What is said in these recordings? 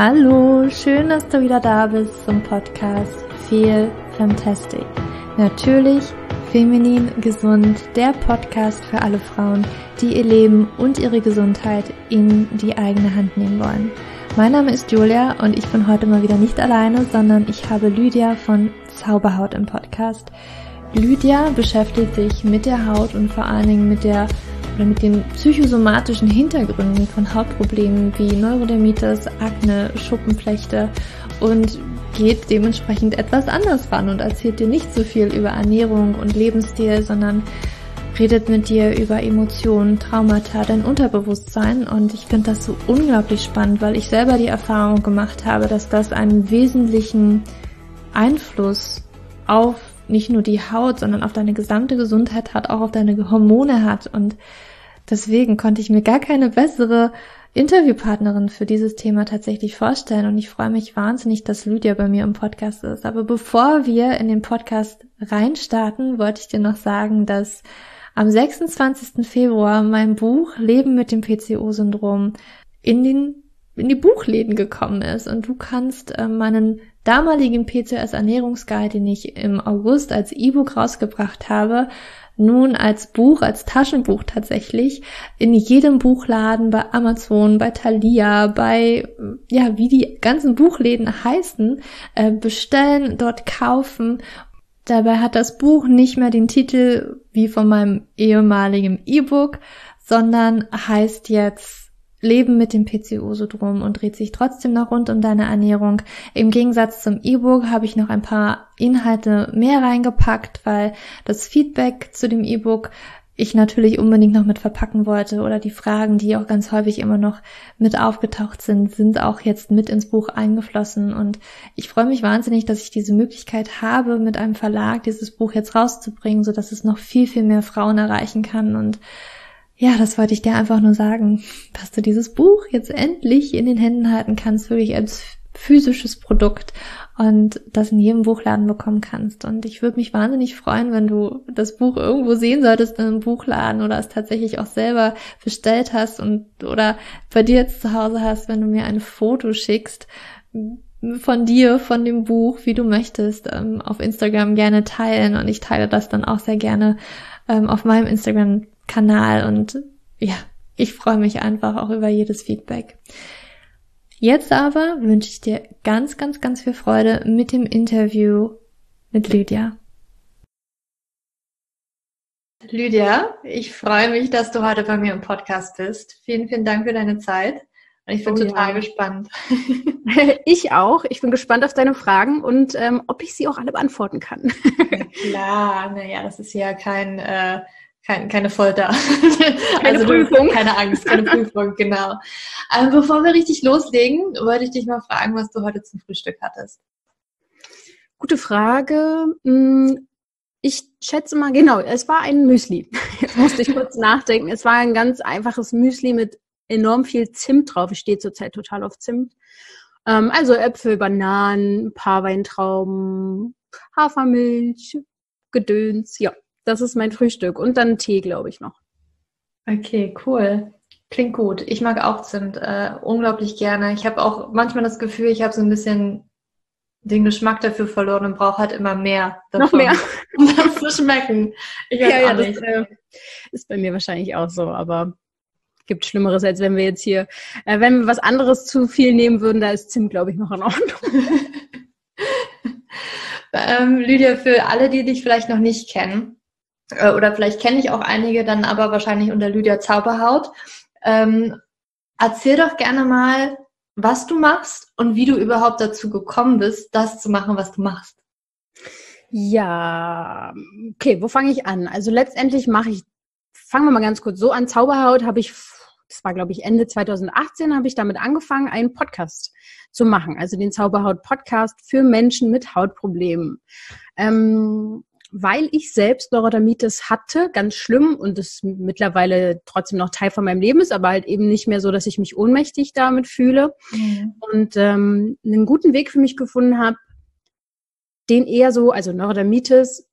Hallo, schön, dass du wieder da bist zum Podcast Feel Fantastic. Natürlich feminin gesund, der Podcast für alle Frauen, die ihr Leben und ihre Gesundheit in die eigene Hand nehmen wollen. Mein Name ist Julia und ich bin heute mal wieder nicht alleine, sondern ich habe Lydia von Zauberhaut im Podcast. Lydia beschäftigt sich mit der Haut und vor allen Dingen mit der oder mit den psychosomatischen Hintergründen von Hautproblemen wie Neurodermitis, Akne, Schuppenflechte und geht dementsprechend etwas anders ran und erzählt dir nicht so viel über Ernährung und Lebensstil, sondern redet mit dir über Emotionen, Traumata, dein Unterbewusstsein. Und ich finde das so unglaublich spannend, weil ich selber die Erfahrung gemacht habe, dass das einen wesentlichen Einfluss auf nicht nur die Haut, sondern auf deine gesamte Gesundheit hat, auch auf deine Hormone hat. Und Deswegen konnte ich mir gar keine bessere Interviewpartnerin für dieses Thema tatsächlich vorstellen und ich freue mich wahnsinnig, dass Lydia bei mir im Podcast ist. Aber bevor wir in den Podcast reinstarten, wollte ich dir noch sagen, dass am 26. Februar mein Buch Leben mit dem PCO-Syndrom in den in die Buchläden gekommen ist und du kannst äh, meinen damaligen PCOS Ernährungsguide, den ich im August als E-Book rausgebracht habe, nun als Buch, als Taschenbuch tatsächlich in jedem Buchladen, bei Amazon, bei Thalia, bei, ja, wie die ganzen Buchläden heißen, äh, bestellen, dort kaufen. Dabei hat das Buch nicht mehr den Titel wie von meinem ehemaligen E-Book, sondern heißt jetzt Leben mit dem PCO-Syndrom und dreht sich trotzdem noch rund um deine Ernährung. Im Gegensatz zum E-Book habe ich noch ein paar Inhalte mehr reingepackt, weil das Feedback zu dem E-Book ich natürlich unbedingt noch mit verpacken wollte oder die Fragen, die auch ganz häufig immer noch mit aufgetaucht sind, sind auch jetzt mit ins Buch eingeflossen und ich freue mich wahnsinnig, dass ich diese Möglichkeit habe, mit einem Verlag dieses Buch jetzt rauszubringen, so dass es noch viel, viel mehr Frauen erreichen kann und ja, das wollte ich dir einfach nur sagen, dass du dieses Buch jetzt endlich in den Händen halten kannst, wirklich als physisches Produkt und das in jedem Buchladen bekommen kannst. Und ich würde mich wahnsinnig freuen, wenn du das Buch irgendwo sehen solltest in einem Buchladen oder es tatsächlich auch selber bestellt hast und oder bei dir jetzt zu Hause hast, wenn du mir ein Foto schickst von dir, von dem Buch, wie du möchtest, ähm, auf Instagram gerne teilen und ich teile das dann auch sehr gerne ähm, auf meinem Instagram Kanal und ja, ich freue mich einfach auch über jedes Feedback. Jetzt aber wünsche ich dir ganz, ganz, ganz viel Freude mit dem Interview mit Lydia. Lydia, ich freue mich, dass du heute bei mir im Podcast bist. Vielen, vielen Dank für deine Zeit. Und ich bin oh, total ja. gespannt. Ich auch. Ich bin gespannt auf deine Fragen und ähm, ob ich sie auch alle beantworten kann. Klar, naja, das ist ja kein äh, kein, keine Folter. Keine also, Prüfung. Keine Angst, keine Prüfung, genau. Aber bevor wir richtig loslegen, wollte ich dich mal fragen, was du heute zum Frühstück hattest. Gute Frage. Hm, ich schätze mal, genau, es war ein Müsli. Jetzt musste ich kurz nachdenken. Es war ein ganz einfaches Müsli mit enorm viel Zimt drauf. Ich stehe zurzeit total auf Zimt. Ähm, also Äpfel, Bananen, ein paar Weintrauben, Hafermilch, Gedöns, ja. Das ist mein Frühstück. Und dann Tee, glaube ich, noch. Okay, cool. Klingt gut. Ich mag auch Zimt äh, unglaublich gerne. Ich habe auch manchmal das Gefühl, ich habe so ein bisschen den Geschmack dafür verloren und brauche halt immer mehr davon, Noch mehr. um das zu schmecken. Ich ja, ja, das äh, ist bei mir wahrscheinlich auch so, aber gibt Schlimmeres, als wenn wir jetzt hier, äh, wenn wir was anderes zu viel nehmen würden, da ist Zimt, glaube ich, noch in Ordnung. ähm, Lydia, für alle, die dich vielleicht noch nicht kennen, äh, oder vielleicht kenne ich auch einige dann aber wahrscheinlich unter Lydia Zauberhaut. Ähm, erzähl doch gerne mal, was du machst und wie du überhaupt dazu gekommen bist, das zu machen, was du machst. Ja, okay, wo fange ich an? Also letztendlich mache ich, fangen wir mal ganz kurz so an. Zauberhaut habe ich, das war glaube ich Ende 2018, habe ich damit angefangen, einen Podcast zu machen. Also den Zauberhaut Podcast für Menschen mit Hautproblemen. Ähm, weil ich selbst Neurodermitis hatte, ganz schlimm und es mittlerweile trotzdem noch Teil von meinem Leben ist, aber halt eben nicht mehr so, dass ich mich ohnmächtig damit fühle mhm. und ähm, einen guten Weg für mich gefunden habe, den eher so, also Neurodermitis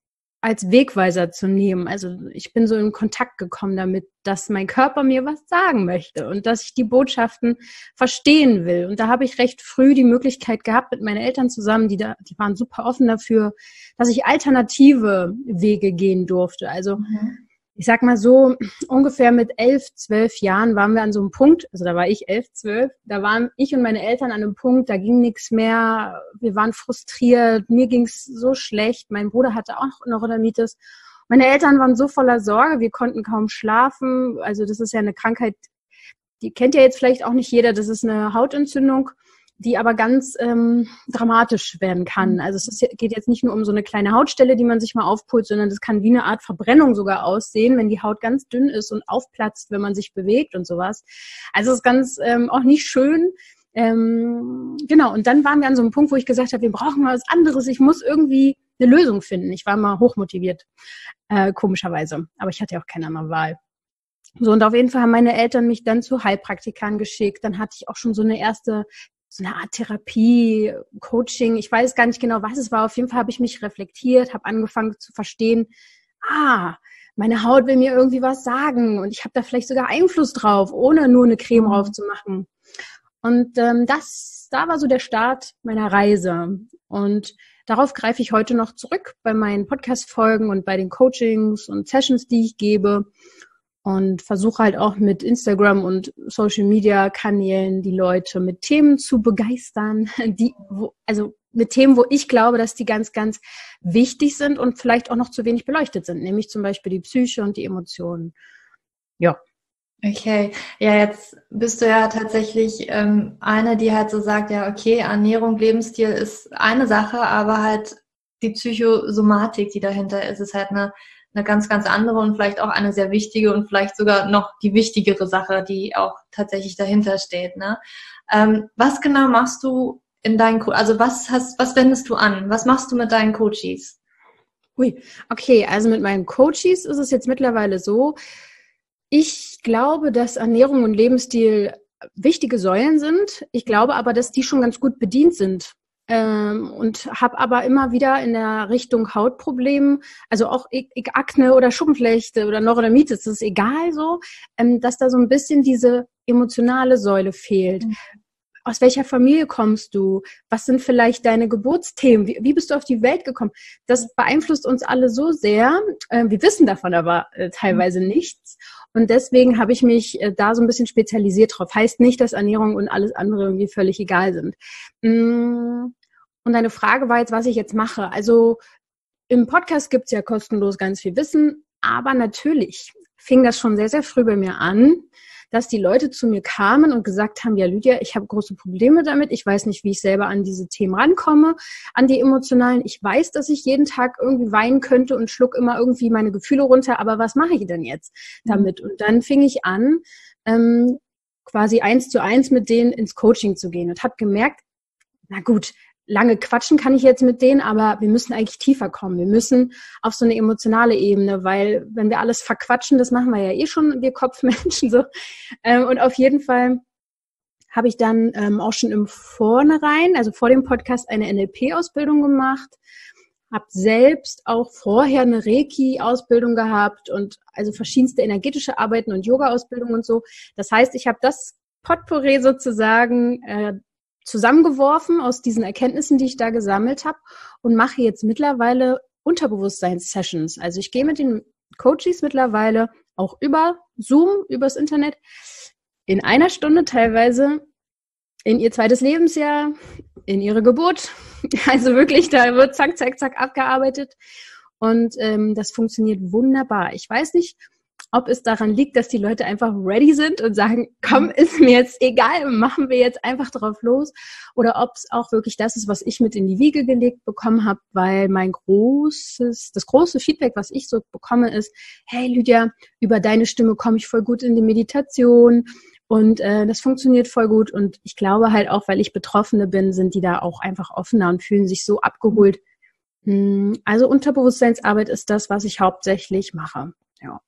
als Wegweiser zu nehmen. Also ich bin so in Kontakt gekommen damit, dass mein Körper mir was sagen möchte und dass ich die Botschaften verstehen will. Und da habe ich recht früh die Möglichkeit gehabt, mit meinen Eltern zusammen, die da, die waren super offen dafür, dass ich alternative Wege gehen durfte. Also mhm ich sag mal so, ungefähr mit elf, zwölf Jahren waren wir an so einem Punkt, also da war ich elf, zwölf, da waren ich und meine Eltern an einem Punkt, da ging nichts mehr, wir waren frustriert, mir ging's so schlecht, mein Bruder hatte auch Neurodermitis. Meine Eltern waren so voller Sorge, wir konnten kaum schlafen, also das ist ja eine Krankheit, die kennt ja jetzt vielleicht auch nicht jeder, das ist eine Hautentzündung die aber ganz ähm, dramatisch werden kann. Mhm. Also es ist, geht jetzt nicht nur um so eine kleine Hautstelle, die man sich mal aufpult, sondern das kann wie eine Art Verbrennung sogar aussehen, wenn die Haut ganz dünn ist und aufplatzt, wenn man sich bewegt und sowas. Also es ist ganz ähm, auch nicht schön. Ähm, genau, und dann waren wir an so einem Punkt, wo ich gesagt habe, wir brauchen mal was anderes. Ich muss irgendwie eine Lösung finden. Ich war mal hochmotiviert, äh, komischerweise. Aber ich hatte ja auch keine andere Wahl. So, und auf jeden Fall haben meine Eltern mich dann zu Heilpraktikern geschickt. Dann hatte ich auch schon so eine erste so eine Art Therapie, Coaching, ich weiß gar nicht genau, was es war. Auf jeden Fall habe ich mich reflektiert, habe angefangen zu verstehen, ah, meine Haut will mir irgendwie was sagen und ich habe da vielleicht sogar Einfluss drauf, ohne nur eine Creme drauf mhm. zu machen. Und ähm, das, da war so der Start meiner Reise. Und darauf greife ich heute noch zurück bei meinen Podcast-Folgen und bei den Coachings und Sessions, die ich gebe und versuche halt auch mit Instagram und Social Media Kanälen die Leute mit Themen zu begeistern, die, wo, also mit Themen, wo ich glaube, dass die ganz, ganz wichtig sind und vielleicht auch noch zu wenig beleuchtet sind, nämlich zum Beispiel die Psyche und die Emotionen. Ja. Okay, ja, jetzt bist du ja tatsächlich ähm, eine, die halt so sagt, ja, okay, Ernährung, Lebensstil ist eine Sache, aber halt die Psychosomatik, die dahinter ist, ist halt eine eine ganz, ganz andere und vielleicht auch eine sehr wichtige und vielleicht sogar noch die wichtigere Sache, die auch tatsächlich dahinter steht. Ne? Ähm, was genau machst du in deinen, Co also was hast, was wendest du an? Was machst du mit deinen Coaches? Ui, okay, also mit meinen Coaches ist es jetzt mittlerweile so, ich glaube, dass Ernährung und Lebensstil wichtige Säulen sind. Ich glaube aber, dass die schon ganz gut bedient sind ähm, und habe aber immer wieder in der Richtung Hautproblemen, also auch Akne oder Schuppenflechte oder Neurodermitis, das ist egal so, ähm, dass da so ein bisschen diese emotionale Säule fehlt. Mhm. Aus welcher Familie kommst du? Was sind vielleicht deine Geburtsthemen? Wie, wie, bist du auf die Welt gekommen? Das beeinflusst uns alle so sehr. Äh, wir wissen davon aber äh, teilweise mhm. nichts. Und deswegen habe ich mich äh, da so ein bisschen spezialisiert drauf. Heißt nicht, dass Ernährung und alles andere irgendwie völlig egal sind. Mm, und deine Frage war jetzt, was ich jetzt mache. Also im Podcast gibt's ja kostenlos ganz viel Wissen, aber natürlich fing das schon sehr, sehr früh bei mir an, dass die Leute zu mir kamen und gesagt haben, ja Lydia, ich habe große Probleme damit, ich weiß nicht, wie ich selber an diese Themen rankomme, an die emotionalen. Ich weiß, dass ich jeden Tag irgendwie weinen könnte und schluck immer irgendwie meine Gefühle runter, aber was mache ich denn jetzt mhm. damit? Und dann fing ich an, ähm, quasi eins zu eins mit denen ins Coaching zu gehen und habe gemerkt, na gut, lange quatschen kann ich jetzt mit denen, aber wir müssen eigentlich tiefer kommen. Wir müssen auf so eine emotionale Ebene, weil wenn wir alles verquatschen, das machen wir ja eh schon, wir Kopfmenschen so. Ähm, und auf jeden Fall habe ich dann ähm, auch schon im Vornherein, also vor dem Podcast, eine NLP-Ausbildung gemacht, habe selbst auch vorher eine Reiki-Ausbildung gehabt und also verschiedenste energetische Arbeiten und Yoga-Ausbildung und so. Das heißt, ich habe das Potpourri sozusagen äh, zusammengeworfen aus diesen Erkenntnissen, die ich da gesammelt habe und mache jetzt mittlerweile Unterbewusstseins-Sessions. Also ich gehe mit den Coaches mittlerweile auch über Zoom, übers Internet, in einer Stunde teilweise in ihr zweites Lebensjahr, in ihre Geburt. Also wirklich, da wird zack, zack, zack abgearbeitet. Und ähm, das funktioniert wunderbar. Ich weiß nicht, ob es daran liegt, dass die Leute einfach ready sind und sagen, komm, ist mir jetzt egal, machen wir jetzt einfach drauf los, oder ob es auch wirklich das ist, was ich mit in die Wiege gelegt bekommen habe, weil mein großes, das große Feedback, was ich so bekomme, ist, hey Lydia, über deine Stimme komme ich voll gut in die Meditation und äh, das funktioniert voll gut und ich glaube halt auch, weil ich Betroffene bin, sind die da auch einfach offener und fühlen sich so abgeholt. Hm, also Unterbewusstseinsarbeit ist das, was ich hauptsächlich mache. Ja.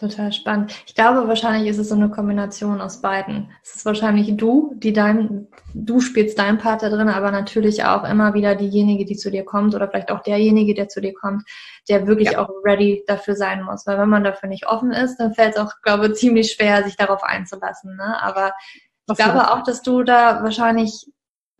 Total spannend. Ich glaube, wahrscheinlich ist es so eine Kombination aus beiden. Es ist wahrscheinlich du, die dein, du spielst deinen Part da drin, aber natürlich auch immer wieder diejenige, die zu dir kommt oder vielleicht auch derjenige, der zu dir kommt, der wirklich ja. auch ready dafür sein muss. Weil wenn man dafür nicht offen ist, dann fällt es auch, glaube ich, ziemlich schwer, sich darauf einzulassen. Ne? Aber ich glaube auch, dass du da wahrscheinlich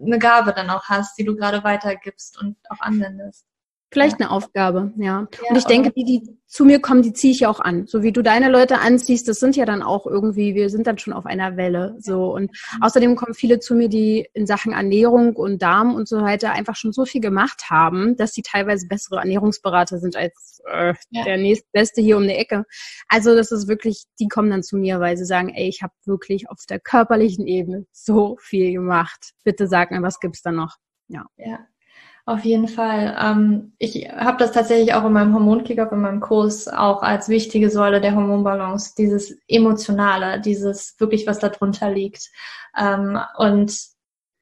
eine Gabe dann auch hast, die du gerade weitergibst und auch anwendest. Vielleicht eine Aufgabe, ja. ja und ich denke, die, die zu mir kommen, die ziehe ich ja auch an. So wie du deine Leute anziehst, das sind ja dann auch irgendwie, wir sind dann schon auf einer Welle. So. Und mhm. außerdem kommen viele zu mir, die in Sachen Ernährung und Darm und so weiter einfach schon so viel gemacht haben, dass sie teilweise bessere Ernährungsberater sind als äh, ja. der nächstbeste hier um die Ecke. Also das ist wirklich, die kommen dann zu mir, weil sie sagen, ey, ich habe wirklich auf der körperlichen Ebene so viel gemacht. Bitte sag mir, was gibt's da noch? Ja. ja. Auf jeden Fall. Ähm, ich habe das tatsächlich auch in meinem Hormonkick-Up, in meinem Kurs auch als wichtige Säule der Hormonbalance, dieses Emotionale, dieses wirklich, was da drunter liegt. Ähm, und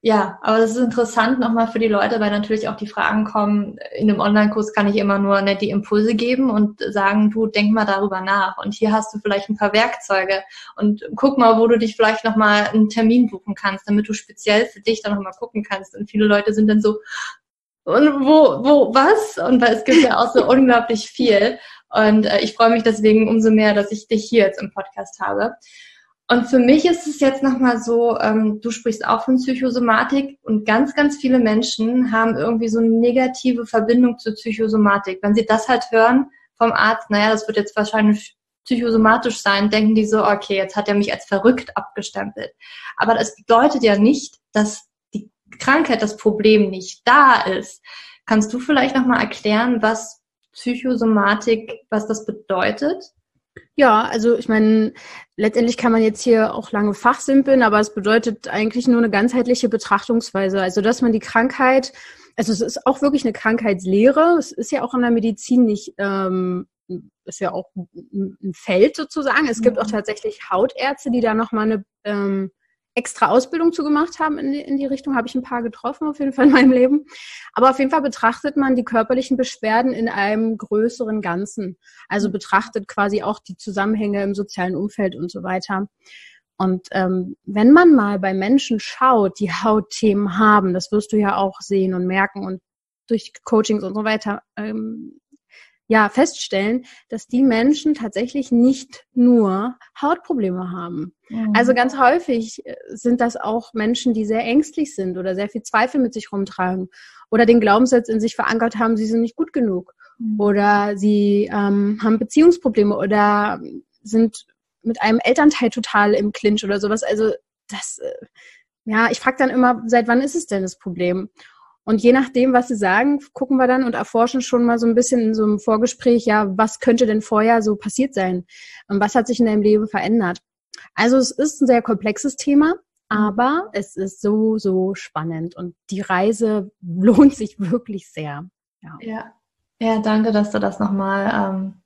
ja, aber das ist interessant nochmal für die Leute, weil natürlich auch die Fragen kommen, in einem Online-Kurs kann ich immer nur nett die Impulse geben und sagen, du denk mal darüber nach und hier hast du vielleicht ein paar Werkzeuge und guck mal, wo du dich vielleicht nochmal einen Termin buchen kannst, damit du speziell für dich dann nochmal gucken kannst. Und viele Leute sind dann so, und wo, wo, was? Und weil es gibt ja auch so unglaublich viel. Und äh, ich freue mich deswegen umso mehr, dass ich dich hier jetzt im Podcast habe. Und für mich ist es jetzt nochmal so, ähm, du sprichst auch von Psychosomatik und ganz, ganz viele Menschen haben irgendwie so eine negative Verbindung zur Psychosomatik. Wenn sie das halt hören vom Arzt, naja, das wird jetzt wahrscheinlich psychosomatisch sein, denken die so, okay, jetzt hat er mich als verrückt abgestempelt. Aber das bedeutet ja nicht, dass Krankheit, das Problem nicht da ist. Kannst du vielleicht nochmal erklären, was Psychosomatik, was das bedeutet? Ja, also ich meine, letztendlich kann man jetzt hier auch lange fachsimpeln, aber es bedeutet eigentlich nur eine ganzheitliche Betrachtungsweise. Also dass man die Krankheit, also es ist auch wirklich eine Krankheitslehre. Es ist ja auch in der Medizin nicht, ähm, ist ja auch ein Feld sozusagen. Es gibt auch tatsächlich Hautärzte, die da nochmal eine ähm, extra Ausbildung zu gemacht haben in die, in die Richtung, habe ich ein paar getroffen auf jeden Fall in meinem Leben. Aber auf jeden Fall betrachtet man die körperlichen Beschwerden in einem größeren Ganzen. Also betrachtet quasi auch die Zusammenhänge im sozialen Umfeld und so weiter. Und ähm, wenn man mal bei Menschen schaut, die Hautthemen haben, das wirst du ja auch sehen und merken und durch Coachings und so weiter ähm, ja feststellen, dass die Menschen tatsächlich nicht nur Hautprobleme haben. Mhm. Also ganz häufig äh, sind das auch Menschen, die sehr ängstlich sind oder sehr viel Zweifel mit sich rumtragen oder den Glaubenssatz in sich verankert haben, sie sind nicht gut genug mhm. oder sie ähm, haben Beziehungsprobleme oder sind mit einem Elternteil total im Clinch oder sowas. Also das, äh, ja, ich frage dann immer, seit wann ist es denn das Problem? Und je nachdem, was sie sagen, gucken wir dann und erforschen schon mal so ein bisschen in so einem Vorgespräch, ja, was könnte denn vorher so passiert sein? Und was hat sich in deinem Leben verändert? Also es ist ein sehr komplexes Thema, aber es ist so, so spannend und die Reise lohnt sich wirklich sehr. Ja, ja, ja danke, dass du das nochmal ähm,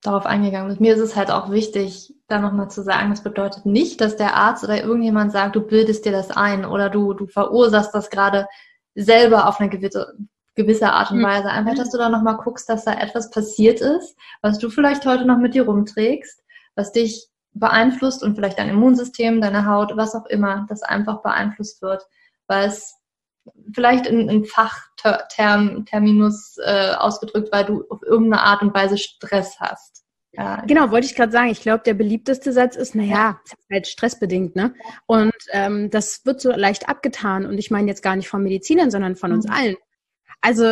darauf eingegangen bist. Mir ist es halt auch wichtig, da nochmal zu sagen, das bedeutet nicht, dass der Arzt oder irgendjemand sagt, du bildest dir das ein oder du, du verursachst das gerade selber auf eine gewisse, gewisse Art und mhm. Weise. Einfach, dass du da nochmal guckst, dass da etwas passiert ist, was du vielleicht heute noch mit dir rumträgst, was dich beeinflusst und vielleicht dein Immunsystem, deine Haut, was auch immer, das einfach beeinflusst wird, weil es vielleicht in, in Fachterminus äh, ausgedrückt, weil du auf irgendeine Art und Weise Stress hast. Ja. Genau, wollte ich gerade sagen. Ich glaube, der beliebteste Satz ist, naja, ja. halt stressbedingt, ne? Und ähm, das wird so leicht abgetan. Und ich meine jetzt gar nicht von Medizinern, sondern von mhm. uns allen. Also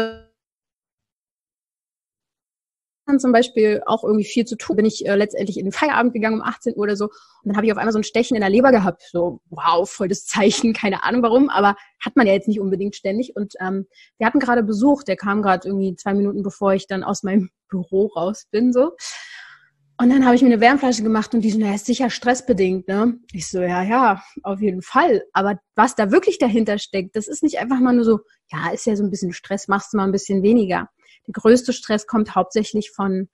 zum Beispiel auch irgendwie viel zu tun. Bin ich äh, letztendlich in den Feierabend gegangen um 18 Uhr oder so und dann habe ich auf einmal so ein Stechen in der Leber gehabt. So, wow, voll das Zeichen, keine Ahnung warum, aber hat man ja jetzt nicht unbedingt ständig. Und ähm, wir hatten gerade Besuch, der kam gerade irgendwie zwei Minuten bevor ich dann aus meinem Büro raus bin. so. Und dann habe ich mir eine Wärmflasche gemacht und die so, naja, ist sicher stressbedingt, ne? Ich so, ja, ja, auf jeden Fall. Aber was da wirklich dahinter steckt, das ist nicht einfach mal nur so, ja, ist ja so ein bisschen Stress, machst du mal ein bisschen weniger. Der größte Stress kommt hauptsächlich von,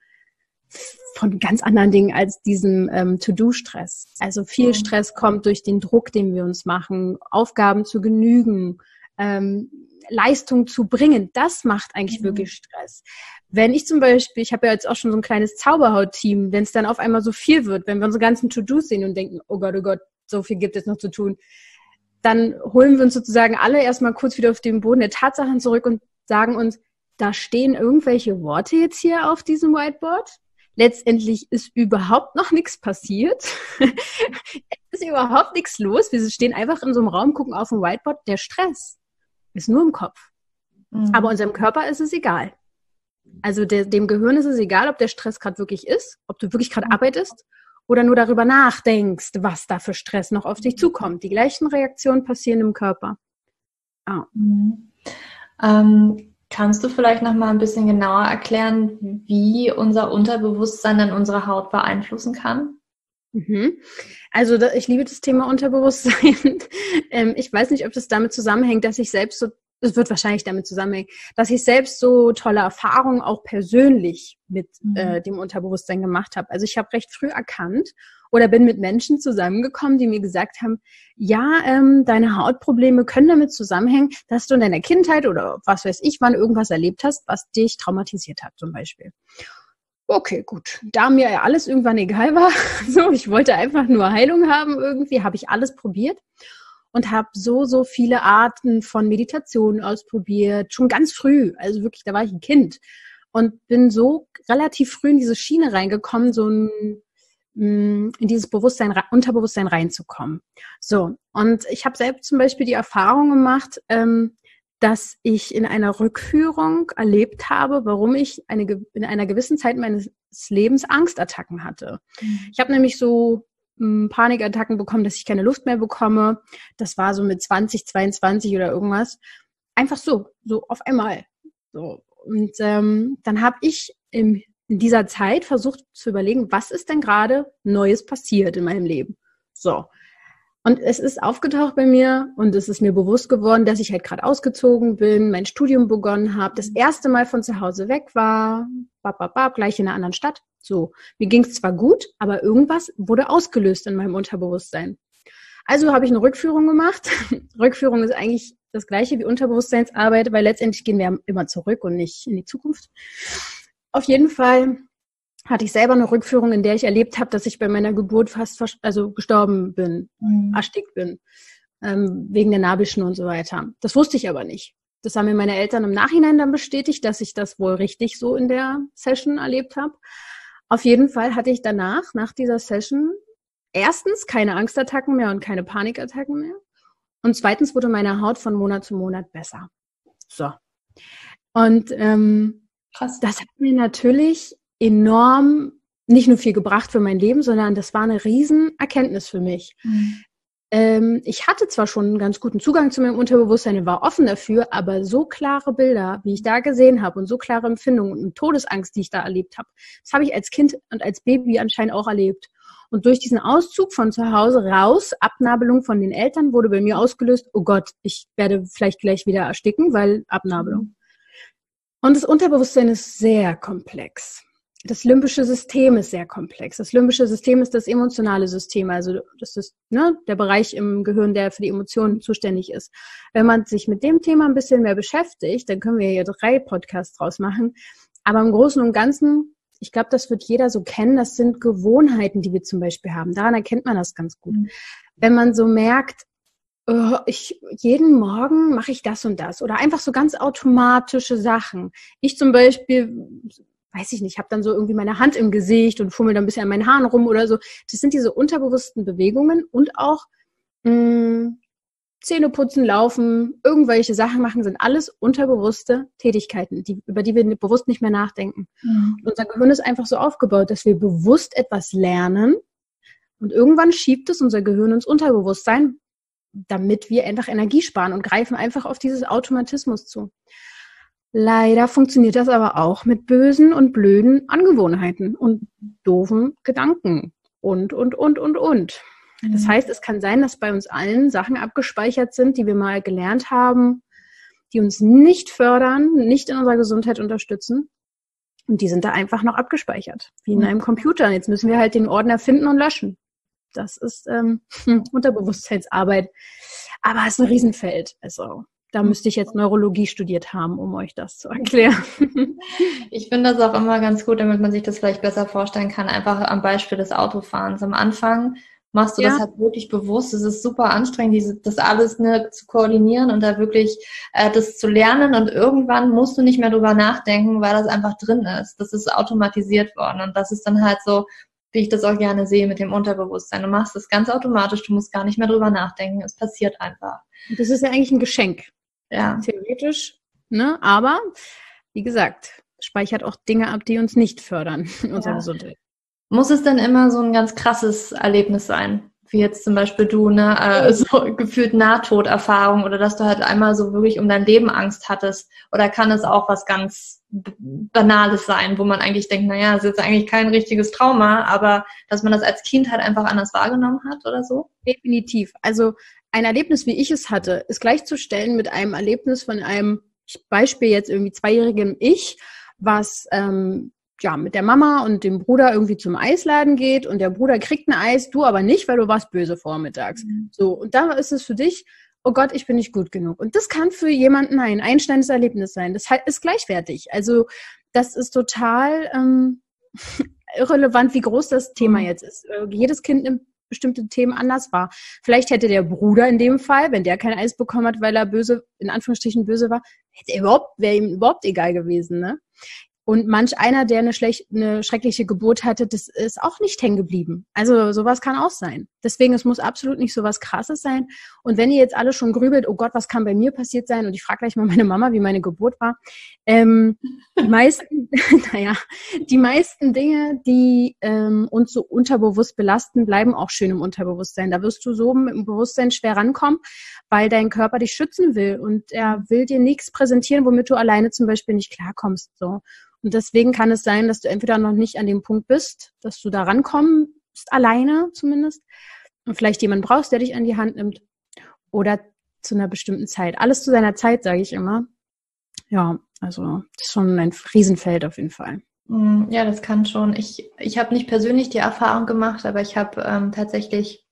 von ganz anderen Dingen als diesem ähm, To-Do-Stress. Also viel mhm. Stress kommt durch den Druck, den wir uns machen, Aufgaben zu genügen, ähm, Leistung zu bringen. Das macht eigentlich mhm. wirklich Stress. Wenn ich zum Beispiel, ich habe ja jetzt auch schon so ein kleines Zauberhaut-Team, wenn es dann auf einmal so viel wird, wenn wir unsere ganzen To-Dos sehen und denken, oh Gott, oh Gott, so viel gibt es noch zu tun, dann holen wir uns sozusagen alle erstmal kurz wieder auf den Boden der Tatsachen zurück und sagen uns, da stehen irgendwelche Worte jetzt hier auf diesem Whiteboard. Letztendlich ist überhaupt noch nichts passiert. es ist überhaupt nichts los. Wir stehen einfach in so einem Raum, gucken auf ein Whiteboard. Der Stress ist nur im Kopf. Mhm. Aber unserem Körper ist es egal. Also der, dem Gehirn ist es egal, ob der Stress gerade wirklich ist, ob du wirklich gerade mhm. arbeitest oder nur darüber nachdenkst, was da für Stress noch auf dich mhm. zukommt. Die gleichen Reaktionen passieren im Körper. Oh. Mhm. Ähm, kannst du vielleicht noch mal ein bisschen genauer erklären, wie unser Unterbewusstsein dann unsere Haut beeinflussen kann? Mhm. Also ich liebe das Thema Unterbewusstsein. Ähm, ich weiß nicht, ob das damit zusammenhängt, dass ich selbst so es wird wahrscheinlich damit zusammenhängen, dass ich selbst so tolle Erfahrungen auch persönlich mit mhm. äh, dem Unterbewusstsein gemacht habe. Also ich habe recht früh erkannt oder bin mit Menschen zusammengekommen, die mir gesagt haben, ja, ähm, deine Hautprobleme können damit zusammenhängen, dass du in deiner Kindheit oder was weiß ich, wann irgendwas erlebt hast, was dich traumatisiert hat zum Beispiel. Okay, gut. Da mir ja alles irgendwann egal war, so, ich wollte einfach nur Heilung haben irgendwie, habe ich alles probiert und habe so, so viele Arten von Meditationen ausprobiert, schon ganz früh. Also wirklich, da war ich ein Kind und bin so relativ früh in diese Schiene reingekommen, so ein, mm, in dieses Bewusstsein, Unterbewusstsein reinzukommen. So, und ich habe selbst zum Beispiel die Erfahrung gemacht, ähm, dass ich in einer Rückführung erlebt habe, warum ich eine, in einer gewissen Zeit meines Lebens Angstattacken hatte. Mhm. Ich habe nämlich so Panikattacken bekommen, dass ich keine Luft mehr bekomme. Das war so mit 20, 22 oder irgendwas. Einfach so, so auf einmal. So. Und ähm, dann habe ich im, in dieser Zeit versucht zu überlegen, was ist denn gerade Neues passiert in meinem Leben. So. Und es ist aufgetaucht bei mir und es ist mir bewusst geworden, dass ich halt gerade ausgezogen bin, mein Studium begonnen habe, das erste Mal von zu Hause weg war, bab, bab, bab, gleich in einer anderen Stadt. So, mir ging es zwar gut, aber irgendwas wurde ausgelöst in meinem Unterbewusstsein. Also habe ich eine Rückführung gemacht. Rückführung ist eigentlich das gleiche wie Unterbewusstseinsarbeit, weil letztendlich gehen wir immer zurück und nicht in die Zukunft. Auf jeden Fall hatte ich selber eine Rückführung, in der ich erlebt habe, dass ich bei meiner Geburt fast also gestorben bin, mhm. erstickt bin, ähm, wegen der Nabelschnur und so weiter. Das wusste ich aber nicht. Das haben mir meine Eltern im Nachhinein dann bestätigt, dass ich das wohl richtig so in der Session erlebt habe. Auf jeden Fall hatte ich danach, nach dieser Session, erstens keine Angstattacken mehr und keine Panikattacken mehr. Und zweitens wurde meine Haut von Monat zu Monat besser. So. Und ähm, Krass. das hat mir natürlich enorm nicht nur viel gebracht für mein Leben, sondern das war eine riesen Erkenntnis für mich. Mhm. Ähm, ich hatte zwar schon einen ganz guten Zugang zu meinem Unterbewusstsein war offen dafür, aber so klare Bilder, wie ich da gesehen habe und so klare Empfindungen und Todesangst, die ich da erlebt habe, das habe ich als Kind und als Baby anscheinend auch erlebt. Und durch diesen Auszug von zu Hause raus, Abnabelung von den Eltern, wurde bei mir ausgelöst, oh Gott, ich werde vielleicht gleich wieder ersticken, weil Abnabelung. Und das Unterbewusstsein ist sehr komplex das limbische System ist sehr komplex. Das limbische System ist das emotionale System, also das ist ne, der Bereich im Gehirn, der für die Emotionen zuständig ist. Wenn man sich mit dem Thema ein bisschen mehr beschäftigt, dann können wir hier drei Podcasts draus machen. Aber im Großen und Ganzen, ich glaube, das wird jeder so kennen, das sind Gewohnheiten, die wir zum Beispiel haben. Daran erkennt man das ganz gut. Mhm. Wenn man so merkt, oh, ich, jeden Morgen mache ich das und das oder einfach so ganz automatische Sachen. Ich zum Beispiel weiß ich nicht, habe dann so irgendwie meine Hand im Gesicht und fummel dann ein bisschen an meinen Haaren rum oder so. Das sind diese unterbewussten Bewegungen und auch mh, mm, Zähne putzen, laufen, irgendwelche Sachen machen, sind alles unterbewusste Tätigkeiten, die, über die wir bewusst nicht mehr nachdenken. Mhm. Unser Gehirn ist einfach so aufgebaut, dass wir bewusst etwas lernen und irgendwann schiebt es unser Gehirn ins Unterbewusstsein, damit wir einfach Energie sparen und greifen einfach auf dieses Automatismus zu. Leider funktioniert das aber auch mit bösen und blöden Angewohnheiten und doofen Gedanken und, und, und, und, und. Das mhm. heißt, es kann sein, dass bei uns allen Sachen abgespeichert sind, die wir mal gelernt haben, die uns nicht fördern, nicht in unserer Gesundheit unterstützen. Und die sind da einfach noch abgespeichert, wie in mhm. einem Computer. Und jetzt müssen wir halt den Ordner finden und löschen. Das ist ähm, Unterbewusstseinsarbeit. Aber es ist ein Riesenfeld. Also da müsste ich jetzt Neurologie studiert haben, um euch das zu erklären. Ich finde das auch immer ganz gut, damit man sich das vielleicht besser vorstellen kann, einfach am Beispiel des Autofahrens. Am Anfang machst du ja. das halt wirklich bewusst. Es ist super anstrengend, diese, das alles ne, zu koordinieren und da wirklich äh, das zu lernen. Und irgendwann musst du nicht mehr drüber nachdenken, weil das einfach drin ist. Das ist automatisiert worden. Und das ist dann halt so, wie ich das auch gerne sehe mit dem Unterbewusstsein. Du machst das ganz automatisch, du musst gar nicht mehr drüber nachdenken. Es passiert einfach. Das ist ja eigentlich ein Geschenk. Ja. Theoretisch. Ne? Aber, wie gesagt, speichert auch Dinge ab, die uns nicht fördern in unserer ja. Gesundheit. Muss es denn immer so ein ganz krasses Erlebnis sein? Wie jetzt zum Beispiel du, ne, äh, so gefühlt Nahtoderfahrung oder dass du halt einmal so wirklich um dein Leben Angst hattest? Oder kann es auch was ganz Banales sein, wo man eigentlich denkt, naja, es ist jetzt eigentlich kein richtiges Trauma, aber dass man das als Kind halt einfach anders wahrgenommen hat oder so? Definitiv. Also ein Erlebnis, wie ich es hatte, ist gleichzustellen mit einem Erlebnis von einem Beispiel jetzt irgendwie zweijährigen Ich, was ähm, ja, mit der Mama und dem Bruder irgendwie zum Eisladen geht und der Bruder kriegt ein Eis, du aber nicht, weil du warst böse vormittags. Mhm. So, und da ist es für dich, oh Gott, ich bin nicht gut genug. Und das kann für jemanden ein einschneidendes Erlebnis sein. Das ist gleichwertig. Also, das ist total ähm, irrelevant, wie groß das Thema mhm. jetzt ist. Äh, jedes Kind nimmt bestimmte Themen anders wahr. Vielleicht hätte der Bruder in dem Fall, wenn der kein Eis bekommen hat, weil er böse, in Anführungsstrichen böse war, hätte er überhaupt, wäre ihm überhaupt egal gewesen, ne? Und manch einer, der eine, schlecht, eine schreckliche Geburt hatte, das ist auch nicht hängen geblieben. Also sowas kann auch sein. Deswegen, es muss absolut nicht so was Krasses sein. Und wenn ihr jetzt alle schon grübelt, oh Gott, was kann bei mir passiert sein? Und ich frage gleich mal meine Mama, wie meine Geburt war. Ähm, die meisten, naja, die meisten Dinge, die ähm, uns so unterbewusst belasten, bleiben auch schön im Unterbewusstsein. Da wirst du so mit dem Bewusstsein schwer rankommen, weil dein Körper dich schützen will und er will dir nichts präsentieren, womit du alleine zum Beispiel nicht klarkommst. So. Und deswegen kann es sein, dass du entweder noch nicht an dem Punkt bist, dass du da rankommen bist, alleine zumindest, und vielleicht jemanden brauchst, der dich an die Hand nimmt, oder zu einer bestimmten Zeit. Alles zu seiner Zeit, sage ich immer. Ja, also das ist schon ein Riesenfeld auf jeden Fall. Mm, ja, das kann schon. Ich, ich habe nicht persönlich die Erfahrung gemacht, aber ich habe ähm, tatsächlich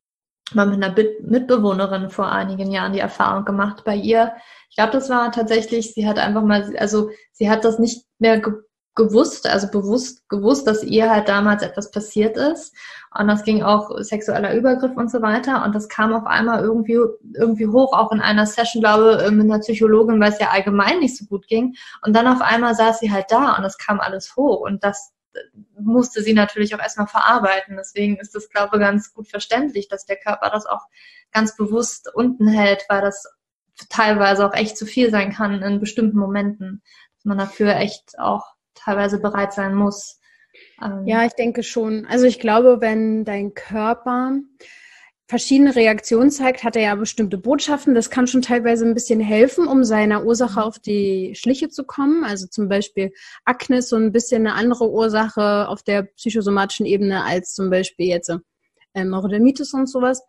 mal mit einer Mitbewohnerin vor einigen Jahren die Erfahrung gemacht. Bei ihr, ich glaube, das war tatsächlich, sie hat einfach mal, also sie hat das nicht mehr gewusst, also bewusst gewusst, dass ihr halt damals etwas passiert ist. Und das ging auch sexueller Übergriff und so weiter. Und das kam auf einmal irgendwie, irgendwie hoch, auch in einer Session, glaube ich, mit einer Psychologin, weil es ja allgemein nicht so gut ging. Und dann auf einmal saß sie halt da und es kam alles hoch. Und das musste sie natürlich auch erstmal verarbeiten. Deswegen ist das, glaube ich, ganz gut verständlich, dass der Körper das auch ganz bewusst unten hält, weil das teilweise auch echt zu viel sein kann in bestimmten Momenten. Dass man dafür echt auch teilweise bereit sein muss. Ähm, ja, ich denke schon. Also ich glaube, wenn dein Körper verschiedene Reaktionen zeigt, hat er ja bestimmte Botschaften. Das kann schon teilweise ein bisschen helfen, um seiner Ursache auf die Schliche zu kommen. Also zum Beispiel Akne ist so ein bisschen eine andere Ursache auf der psychosomatischen Ebene als zum Beispiel jetzt ähm, Neurodermitis und sowas.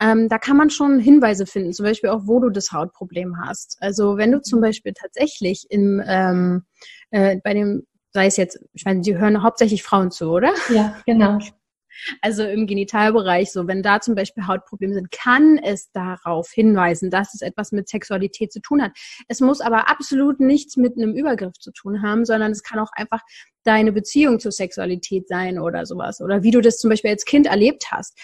Ähm, da kann man schon Hinweise finden, zum Beispiel auch, wo du das Hautproblem hast. Also wenn du zum Beispiel tatsächlich im, ähm, äh, bei dem sei es jetzt, ich meine, die hören hauptsächlich Frauen zu, oder? Ja, genau. Also im Genitalbereich, so wenn da zum Beispiel Hautprobleme sind, kann es darauf hinweisen, dass es etwas mit Sexualität zu tun hat. Es muss aber absolut nichts mit einem Übergriff zu tun haben, sondern es kann auch einfach deine Beziehung zur Sexualität sein oder sowas. Oder wie du das zum Beispiel als Kind erlebt hast.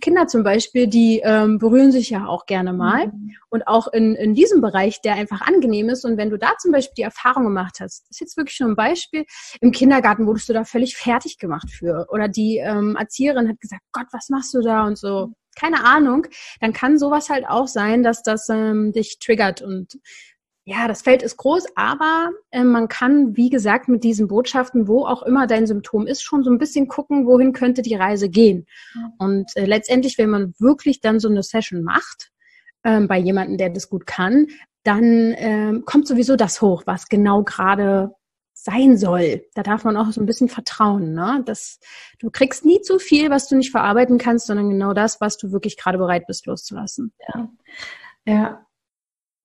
Kinder zum Beispiel, die ähm, berühren sich ja auch gerne mal. Mhm. Und auch in, in diesem Bereich, der einfach angenehm ist. Und wenn du da zum Beispiel die Erfahrung gemacht hast, das ist jetzt wirklich schon ein Beispiel, im Kindergarten wurdest du da völlig fertig gemacht für. Oder die ähm, Erzieherin hat gesagt, Gott, was machst du da und so. Keine Ahnung, dann kann sowas halt auch sein, dass das ähm, dich triggert und ja, das Feld ist groß, aber äh, man kann, wie gesagt, mit diesen Botschaften, wo auch immer dein Symptom ist, schon so ein bisschen gucken, wohin könnte die Reise gehen. Und äh, letztendlich, wenn man wirklich dann so eine Session macht, ähm, bei jemandem, der das gut kann, dann ähm, kommt sowieso das hoch, was genau gerade sein soll. Da darf man auch so ein bisschen vertrauen, ne? Dass du kriegst nie zu viel, was du nicht verarbeiten kannst, sondern genau das, was du wirklich gerade bereit bist loszulassen. Ja. Ja.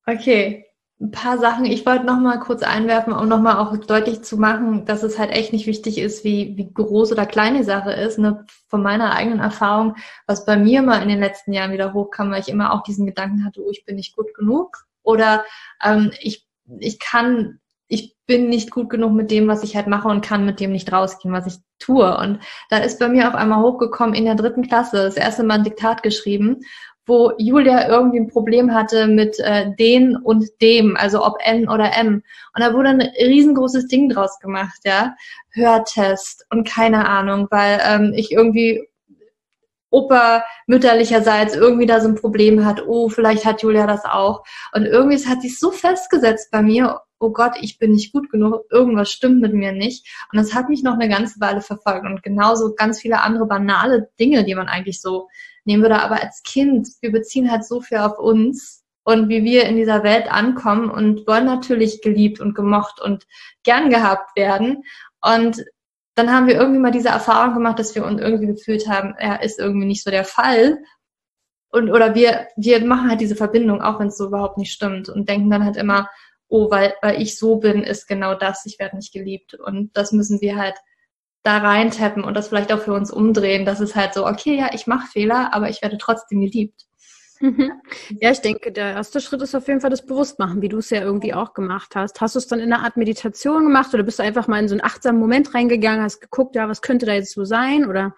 Okay ein paar Sachen. Ich wollte noch mal kurz einwerfen, um noch mal auch deutlich zu machen, dass es halt echt nicht wichtig ist, wie, wie groß oder klein die Sache ist. Ne? Von meiner eigenen Erfahrung, was bei mir mal in den letzten Jahren wieder hochkam, weil ich immer auch diesen Gedanken hatte, oh, ich bin nicht gut genug. oder ähm, ich, ich kann, ich bin nicht gut genug mit dem, was ich halt mache und kann mit dem nicht rausgehen, was ich tue. Und da ist bei mir auf einmal hochgekommen in der dritten Klasse, das erste Mal ein Diktat geschrieben wo Julia irgendwie ein Problem hatte mit äh, den und dem, also ob N oder M. Und da wurde ein riesengroßes Ding draus gemacht, ja. Hörtest und keine Ahnung, weil ähm, ich irgendwie Opa mütterlicherseits irgendwie da so ein Problem hat, oh, vielleicht hat Julia das auch. Und irgendwie hat sich so festgesetzt bei mir, oh Gott, ich bin nicht gut genug, irgendwas stimmt mit mir nicht. Und das hat mich noch eine ganze Weile verfolgt. Und genauso ganz viele andere banale Dinge, die man eigentlich so nehmen würde. Aber als Kind, wir beziehen halt so viel auf uns und wie wir in dieser Welt ankommen und wollen natürlich geliebt und gemocht und gern gehabt werden. Und dann haben wir irgendwie mal diese Erfahrung gemacht, dass wir uns irgendwie gefühlt haben, ja, ist irgendwie nicht so der Fall. Und, oder wir, wir machen halt diese Verbindung, auch wenn es so überhaupt nicht stimmt und denken dann halt immer, oh, weil, weil ich so bin, ist genau das, ich werde nicht geliebt. Und das müssen wir halt da reintappen und das vielleicht auch für uns umdrehen, dass es halt so, okay, ja, ich mache Fehler, aber ich werde trotzdem geliebt. Mhm. Ja, ich denke, der erste Schritt ist auf jeden Fall das Bewusstmachen, wie du es ja irgendwie auch gemacht hast. Hast du es dann in einer Art Meditation gemacht oder bist du einfach mal in so einen achtsamen Moment reingegangen, hast geguckt, ja, was könnte da jetzt so sein oder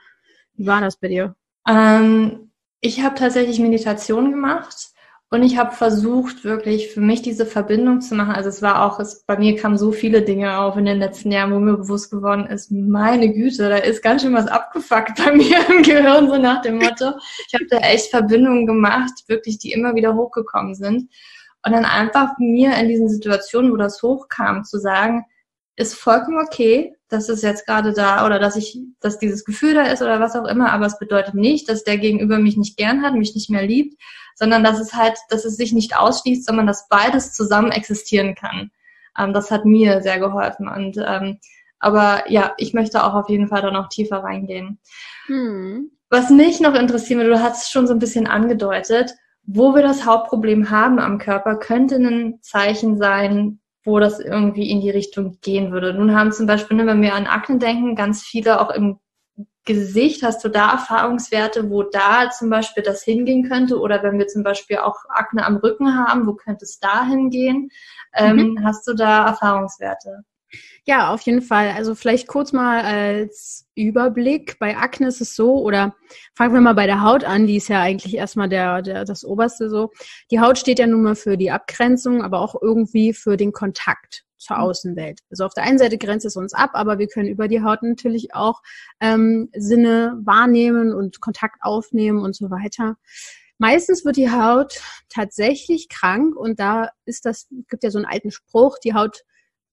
wie war das bei dir? Ähm, ich habe tatsächlich Meditation gemacht und ich habe versucht, wirklich für mich diese Verbindung zu machen. Also es war auch, es, bei mir kamen so viele Dinge auf in den letzten Jahren, wo mir bewusst geworden ist, meine Güte, da ist ganz schön was abgefuckt bei mir im Gehirn, so nach dem Motto. Ich habe da echt Verbindungen gemacht, wirklich, die immer wieder hochgekommen sind. Und dann einfach mir in diesen Situationen, wo das hochkam, zu sagen, ist vollkommen okay, dass es jetzt gerade da oder dass ich, dass dieses Gefühl da ist oder was auch immer, aber es bedeutet nicht, dass der Gegenüber mich nicht gern hat, mich nicht mehr liebt, sondern dass es halt, dass es sich nicht ausschließt, sondern dass beides zusammen existieren kann. Ähm, das hat mir sehr geholfen und ähm, aber ja, ich möchte auch auf jeden Fall da noch tiefer reingehen. Hm. Was mich noch interessiert, du hast es schon so ein bisschen angedeutet, wo wir das Hauptproblem haben am Körper, könnte ein Zeichen sein, wo das irgendwie in die Richtung gehen würde. Nun haben zum Beispiel, ne, wenn wir an Akne denken, ganz viele auch im Gesicht, hast du da Erfahrungswerte, wo da zum Beispiel das hingehen könnte? Oder wenn wir zum Beispiel auch Akne am Rücken haben, wo könnte es da hingehen? Ähm, mhm. Hast du da Erfahrungswerte? Ja, auf jeden Fall. Also vielleicht kurz mal als Überblick. Bei Akne ist es so, oder fangen wir mal bei der Haut an, die ist ja eigentlich erstmal der, der, das Oberste so. Die Haut steht ja nun mal für die Abgrenzung, aber auch irgendwie für den Kontakt zur mhm. Außenwelt. Also auf der einen Seite grenzt es uns ab, aber wir können über die Haut natürlich auch ähm, Sinne wahrnehmen und Kontakt aufnehmen und so weiter. Meistens wird die Haut tatsächlich krank und da ist das, gibt ja so einen alten Spruch, die Haut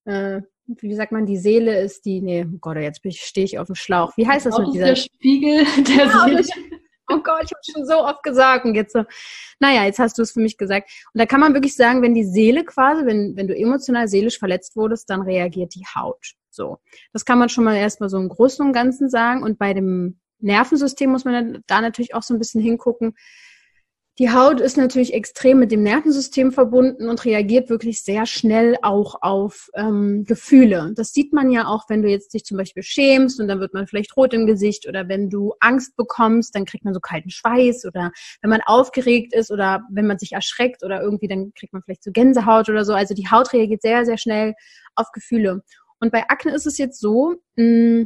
äh, wie sagt man, die Seele ist die, nee, oh Gott, jetzt stehe ich auf dem Schlauch. Wie heißt das mit dieser? Der Spiegel der ja, Seele. Oh Gott, ich habe schon so oft gesagt und jetzt so, naja, jetzt hast du es für mich gesagt. Und da kann man wirklich sagen, wenn die Seele quasi, wenn, wenn du emotional, seelisch verletzt wurdest, dann reagiert die Haut. So. Das kann man schon mal erstmal so im Großen und Ganzen sagen. Und bei dem Nervensystem muss man da natürlich auch so ein bisschen hingucken. Die Haut ist natürlich extrem mit dem Nervensystem verbunden und reagiert wirklich sehr schnell auch auf ähm, Gefühle. Das sieht man ja auch, wenn du jetzt dich zum Beispiel schämst und dann wird man vielleicht rot im Gesicht oder wenn du Angst bekommst, dann kriegt man so kalten Schweiß oder wenn man aufgeregt ist oder wenn man sich erschreckt oder irgendwie, dann kriegt man vielleicht so Gänsehaut oder so. Also die Haut reagiert sehr, sehr schnell auf Gefühle. Und bei Akne ist es jetzt so, mm,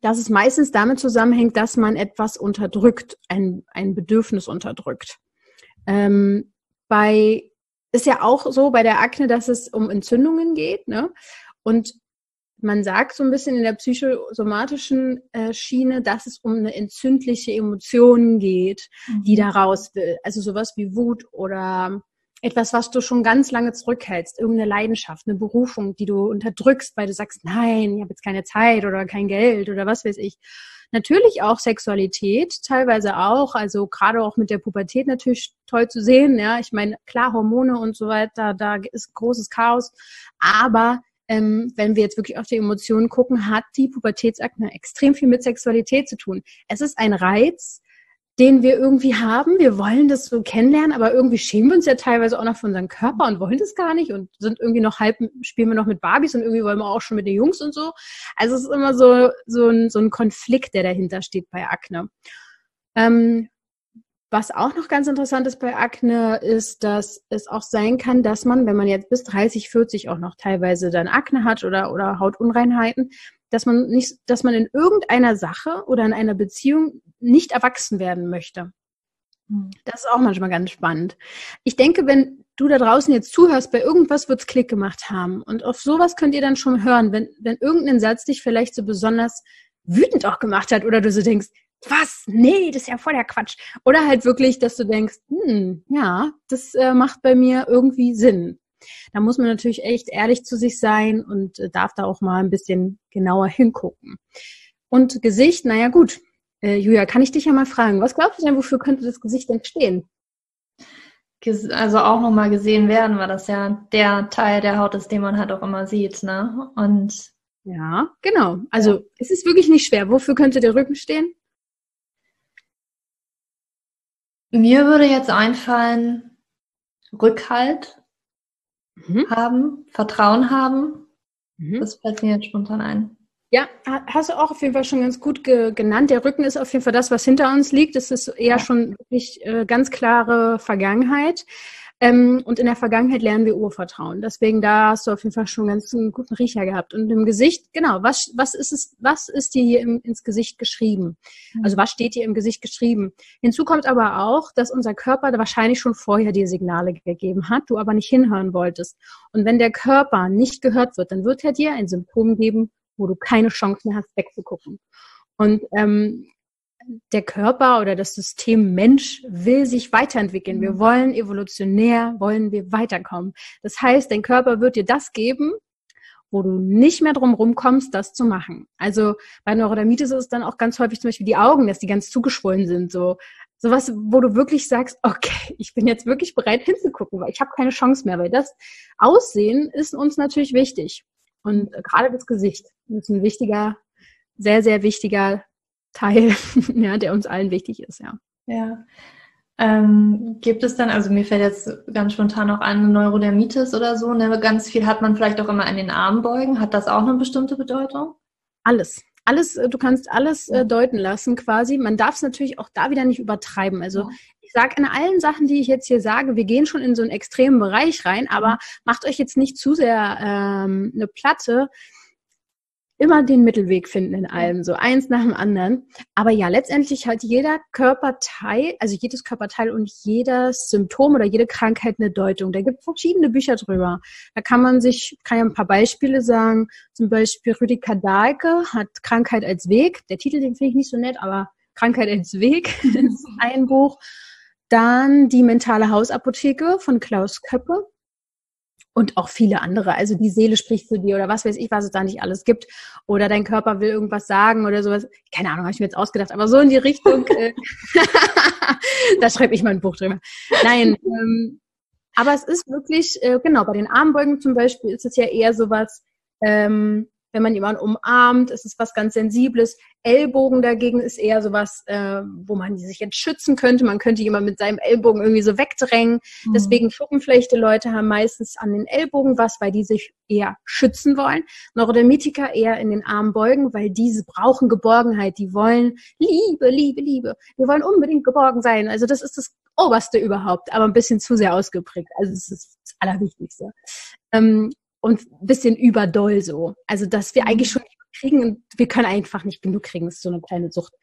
dass es meistens damit zusammenhängt, dass man etwas unterdrückt, ein, ein Bedürfnis unterdrückt. Ähm, bei ist ja auch so bei der Akne, dass es um Entzündungen geht, ne? Und man sagt so ein bisschen in der psychosomatischen äh, Schiene, dass es um eine entzündliche Emotion geht, mhm. die da raus will. Also sowas wie Wut oder etwas, was du schon ganz lange zurückhältst, irgendeine Leidenschaft, eine Berufung, die du unterdrückst, weil du sagst, nein, ich habe jetzt keine Zeit oder kein Geld oder was weiß ich. Natürlich auch Sexualität, teilweise auch, also gerade auch mit der Pubertät natürlich toll zu sehen. Ja, ich meine, klar, Hormone und so weiter, da ist großes Chaos. Aber ähm, wenn wir jetzt wirklich auf die Emotionen gucken, hat die Pubertätsakne extrem viel mit Sexualität zu tun. Es ist ein Reiz, den wir irgendwie haben. Wir wollen das so kennenlernen, aber irgendwie schämen wir uns ja teilweise auch noch für unseren Körper und wollen das gar nicht und sind irgendwie noch halb, spielen wir noch mit Barbies und irgendwie wollen wir auch schon mit den Jungs und so. Also es ist immer so, so ein, so ein Konflikt, der dahinter steht bei Akne. Ähm, was auch noch ganz interessant ist bei Akne, ist, dass es auch sein kann, dass man, wenn man jetzt bis 30, 40 auch noch teilweise dann Akne hat oder, oder Hautunreinheiten, dass man nicht, dass man in irgendeiner Sache oder in einer Beziehung nicht erwachsen werden möchte. Hm. Das ist auch manchmal ganz spannend. Ich denke, wenn du da draußen jetzt zuhörst, bei irgendwas wird's Klick gemacht haben. Und auf sowas könnt ihr dann schon hören, wenn, wenn irgendein Satz dich vielleicht so besonders wütend auch gemacht hat oder du so denkst, was? Nee, das ist ja voll der Quatsch. Oder halt wirklich, dass du denkst, hm, ja, das äh, macht bei mir irgendwie Sinn. Da muss man natürlich echt ehrlich zu sich sein und äh, darf da auch mal ein bisschen genauer hingucken. Und Gesicht, naja gut. Äh, Julia, kann ich dich ja mal fragen, was glaubst du denn, wofür könnte das Gesicht denn stehen? Also auch nochmal gesehen werden, weil das ja der Teil der Haut ist, den man halt auch immer sieht, ne? Und ja, genau. Also ja. es ist wirklich nicht schwer. Wofür könnte der Rücken stehen? Mir würde jetzt einfallen, Rückhalt mhm. haben, Vertrauen haben. Mhm. Das fällt mir jetzt spontan ein. Ja, hast du auch auf jeden Fall schon ganz gut ge genannt. Der Rücken ist auf jeden Fall das, was hinter uns liegt. Das ist eher ja. schon wirklich äh, ganz klare Vergangenheit. Ähm, und in der Vergangenheit lernen wir Urvertrauen. Deswegen da hast du auf jeden Fall schon ganz einen guten Riecher gehabt. Und im Gesicht, genau, was, was ist es, was ist dir hier im, ins Gesicht geschrieben? Mhm. Also was steht dir im Gesicht geschrieben? Hinzu kommt aber auch, dass unser Körper wahrscheinlich schon vorher dir Signale gegeben hat, du aber nicht hinhören wolltest. Und wenn der Körper nicht gehört wird, dann wird er dir ein Symptom geben, wo du keine Chance mehr hast, wegzugucken. Und ähm, der Körper oder das System Mensch will sich weiterentwickeln. Wir mhm. wollen evolutionär, wollen wir weiterkommen. Das heißt, dein Körper wird dir das geben, wo du nicht mehr drum rumkommst, das zu machen. Also bei Neurodermitis ist es dann auch ganz häufig zum Beispiel die Augen, dass die ganz zugeschwollen sind, so sowas, wo du wirklich sagst, okay, ich bin jetzt wirklich bereit hinzugucken, weil ich habe keine Chance mehr, weil das Aussehen ist uns natürlich wichtig und gerade das Gesicht ist ein wichtiger, sehr sehr wichtiger Teil, ja, der uns allen wichtig ist, ja. Ja. Ähm, gibt es dann, also mir fällt jetzt ganz spontan auch ein Neurodermitis oder so, ne? ganz viel hat man vielleicht auch immer an den Armbeugen. Hat das auch eine bestimmte Bedeutung? Alles. Alles, äh, du kannst alles äh, deuten lassen quasi. Man darf es natürlich auch da wieder nicht übertreiben. Also ich sage in allen Sachen, die ich jetzt hier sage, wir gehen schon in so einen extremen Bereich rein, aber macht euch jetzt nicht zu sehr ähm, eine Platte immer den Mittelweg finden in allem, so eins nach dem anderen. Aber ja, letztendlich hat jeder Körperteil, also jedes Körperteil und jedes Symptom oder jede Krankheit eine Deutung. Da gibt es verschiedene Bücher drüber. Da kann man sich, kann ja ein paar Beispiele sagen. Zum Beispiel Rüdiger Dahlke hat Krankheit als Weg. Der Titel, den finde ich nicht so nett, aber Krankheit als Weg ist ein Buch. Dann die mentale Hausapotheke von Klaus Köppe und auch viele andere. Also die Seele spricht zu dir oder was weiß ich, was es da nicht alles gibt. Oder dein Körper will irgendwas sagen oder sowas. Keine Ahnung, habe ich mir jetzt ausgedacht, aber so in die Richtung. Äh, da schreibe ich mal ein Buch drüber. Nein, ähm, aber es ist wirklich, äh, genau, bei den Armbeugen zum Beispiel ist es ja eher sowas, ähm, wenn man jemanden umarmt, ist es was ganz Sensibles. Ellbogen dagegen ist eher sowas, äh, wo man sich jetzt schützen könnte. Man könnte jemanden mit seinem Ellbogen irgendwie so wegdrängen. Mhm. Deswegen schuppenflechte Leute haben meistens an den Ellbogen was, weil die sich eher schützen wollen. Neurodermitiker eher in den Armen beugen, weil diese brauchen Geborgenheit. Die wollen Liebe, Liebe, Liebe. Wir wollen unbedingt geborgen sein. Also das ist das Oberste überhaupt, aber ein bisschen zu sehr ausgeprägt. Also es ist das Allerwichtigste. Ähm, und ein bisschen überdoll so. Also, dass wir mhm. eigentlich schon kriegen und wir können einfach nicht genug kriegen. Das ist so eine kleine Sucht.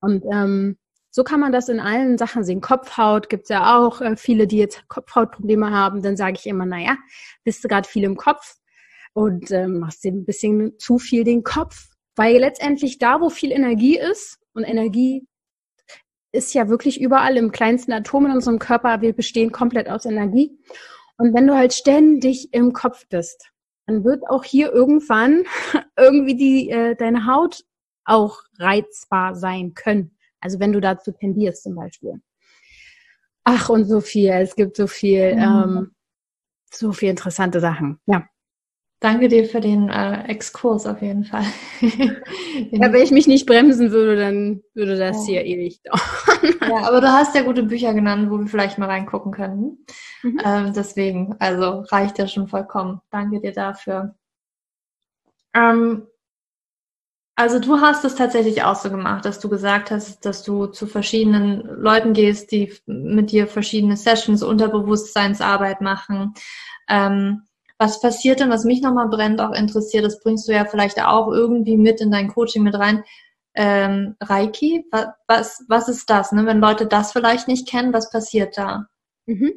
Und ähm, so kann man das in allen Sachen sehen. Kopfhaut gibt's ja auch äh, viele, die jetzt Kopfhautprobleme haben. Dann sage ich immer, naja, bist du gerade viel im Kopf und ähm, machst dir ein bisschen zu viel den Kopf. Weil letztendlich da, wo viel Energie ist, und Energie ist ja wirklich überall im kleinsten Atom in unserem Körper, wir bestehen komplett aus Energie. Und wenn du halt ständig im Kopf bist, dann wird auch hier irgendwann irgendwie die, äh, deine Haut auch reizbar sein können. Also wenn du dazu tendierst zum Beispiel. Ach, und so viel. Es gibt so viel, mhm. ähm, so viel interessante Sachen. Ja. Danke dir für den äh, Exkurs auf jeden Fall. ja, wenn ich mich nicht bremsen würde, dann würde das ja. hier ewig dauern. ja, aber du hast ja gute Bücher genannt, wo wir vielleicht mal reingucken können. Mhm. Ähm, deswegen, also reicht ja schon vollkommen. Danke dir dafür. Ähm, Also du hast es tatsächlich auch so gemacht, dass du gesagt hast, dass du zu verschiedenen Leuten gehst, die mit dir verschiedene Sessions, Unterbewusstseinsarbeit machen. Ähm, was passiert denn, was mich nochmal brennt, auch interessiert, das bringst du ja vielleicht auch irgendwie mit in dein Coaching mit rein. Ähm, Reiki, was, was ist das? Ne? Wenn Leute das vielleicht nicht kennen, was passiert da? Mhm.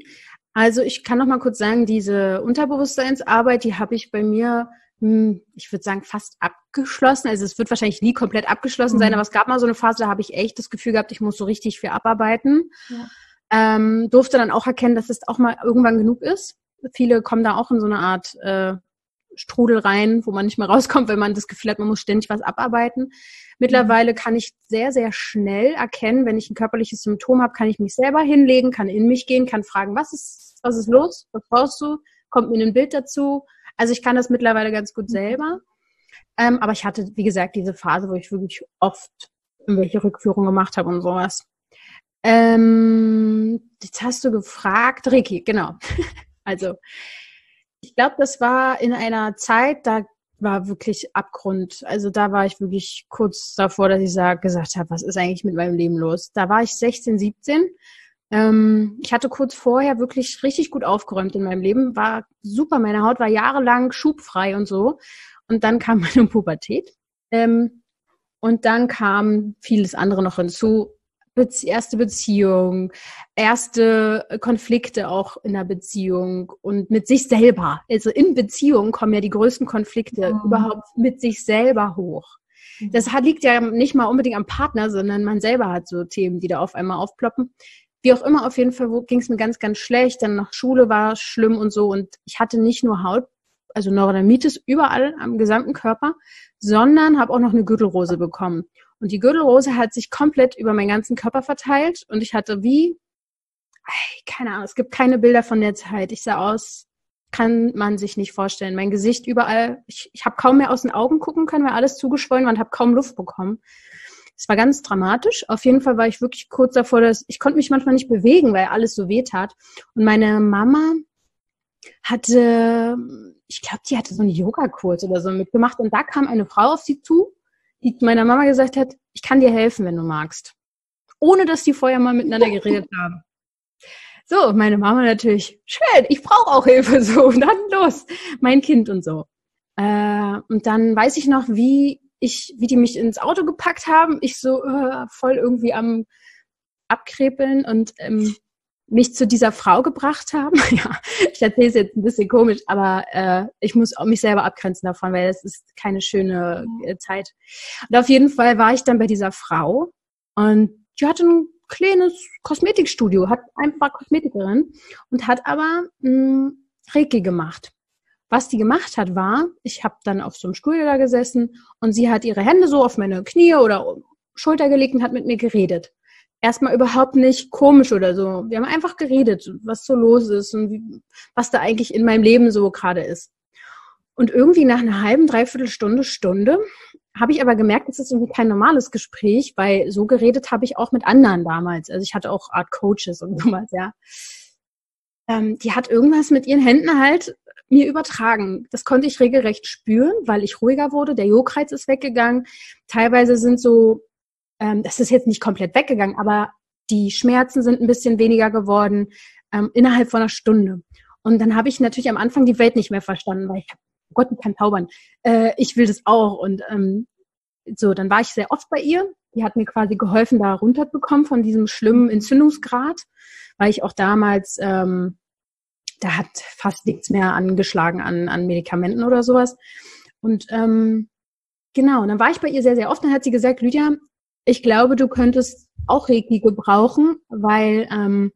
Also ich kann noch mal kurz sagen, diese Unterbewusstseinsarbeit, die habe ich bei mir hm, ich würde sagen, fast abgeschlossen. Also es wird wahrscheinlich nie komplett abgeschlossen mhm. sein, aber es gab mal so eine Phase, da habe ich echt das Gefühl gehabt, ich muss so richtig viel abarbeiten. Ja. Ähm, durfte dann auch erkennen, dass es auch mal irgendwann genug ist. Viele kommen da auch in so eine Art äh, Strudel rein, wo man nicht mehr rauskommt, wenn man das Gefühl hat, man muss ständig was abarbeiten. Mittlerweile mhm. kann ich sehr, sehr schnell erkennen, wenn ich ein körperliches Symptom habe, kann ich mich selber hinlegen, kann in mich gehen, kann fragen, was ist, was ist los, was brauchst du, kommt mir ein Bild dazu, also ich kann das mittlerweile ganz gut mhm. selber. Ähm, aber ich hatte, wie gesagt, diese Phase, wo ich wirklich oft irgendwelche Rückführungen gemacht habe und sowas. Ähm, jetzt hast du gefragt, Ricky, genau. also ich glaube, das war in einer Zeit, da war wirklich Abgrund. Also da war ich wirklich kurz davor, dass ich sag, gesagt habe, was ist eigentlich mit meinem Leben los? Da war ich 16, 17 ähm, ich hatte kurz vorher wirklich richtig gut aufgeräumt in meinem Leben, war super, meine Haut war jahrelang schubfrei und so. Und dann kam meine Pubertät. Ähm, und dann kam vieles andere noch hinzu. Bezie erste Beziehung, erste Konflikte auch in der Beziehung und mit sich selber. Also in Beziehung kommen ja die größten Konflikte mhm. überhaupt mit sich selber hoch. Mhm. Das liegt ja nicht mal unbedingt am Partner, sondern man selber hat so Themen, die da auf einmal aufploppen. Wie auch immer, auf jeden Fall ging es mir ganz, ganz schlecht. Dann nach Schule war schlimm und so. Und ich hatte nicht nur Haut, also Neurodermitis überall am gesamten Körper, sondern habe auch noch eine Gürtelrose bekommen. Und die Gürtelrose hat sich komplett über meinen ganzen Körper verteilt und ich hatte wie, keine Ahnung, es gibt keine Bilder von der Zeit. Ich sah aus, kann man sich nicht vorstellen. Mein Gesicht überall, ich, ich habe kaum mehr aus den Augen gucken können, weil alles zugeschwollen war und habe kaum Luft bekommen. Es war ganz dramatisch. Auf jeden Fall war ich wirklich kurz davor, dass ich konnte mich manchmal nicht bewegen, weil alles so weh tat. Und meine Mama hatte, ich glaube, die hatte so einen Yogakurs oder so mitgemacht. Und da kam eine Frau auf sie zu, die meiner Mama gesagt hat, ich kann dir helfen, wenn du magst. Ohne dass die vorher mal miteinander geredet haben. So, meine Mama natürlich, schön, ich brauche auch Hilfe, so, und dann los, mein Kind und so. Äh, und dann weiß ich noch, wie ich, wie die mich ins Auto gepackt haben, ich so äh, voll irgendwie am Abkrepeln und ähm, mich zu dieser Frau gebracht haben. ja, ich erzähle es jetzt ein bisschen komisch, aber äh, ich muss mich selber abgrenzen davon, weil es ist keine schöne äh, Zeit. Und auf jeden Fall war ich dann bei dieser Frau und die hatte ein kleines Kosmetikstudio, hat einfach Kosmetikerin und hat aber mh, hm, Reiki gemacht. Was die gemacht hat, war, ich habe dann auf so einem Stuhl da gesessen und sie hat ihre Hände so auf meine Knie oder Schulter gelegt und hat mit mir geredet. Erstmal überhaupt nicht komisch oder so. Wir haben einfach geredet, was so los ist und wie, was da eigentlich in meinem Leben so gerade ist. Und irgendwie nach einer halben, dreiviertel Stunde, Stunde habe ich aber gemerkt, es ist irgendwie kein normales Gespräch, weil so geredet habe ich auch mit anderen damals. Also ich hatte auch Art Coaches und sowas, ja. Ähm, die hat irgendwas mit ihren Händen halt mir übertragen. Das konnte ich regelrecht spüren, weil ich ruhiger wurde. Der Juckreiz ist weggegangen. Teilweise sind so, ähm, das ist jetzt nicht komplett weggegangen, aber die Schmerzen sind ein bisschen weniger geworden ähm, innerhalb von einer Stunde. Und dann habe ich natürlich am Anfang die Welt nicht mehr verstanden, weil ich oh Gott, ich kann zaubern. Äh, ich will das auch. Und ähm, so, dann war ich sehr oft bei ihr. Die hat mir quasi geholfen, da runterzukommen von diesem schlimmen Entzündungsgrad, weil ich auch damals ähm, da hat fast nichts mehr angeschlagen an, an Medikamenten oder sowas. Und ähm, genau, und dann war ich bei ihr sehr, sehr oft. Dann hat sie gesagt, Lydia, ich glaube, du könntest auch Reiki gebrauchen, weil ähm,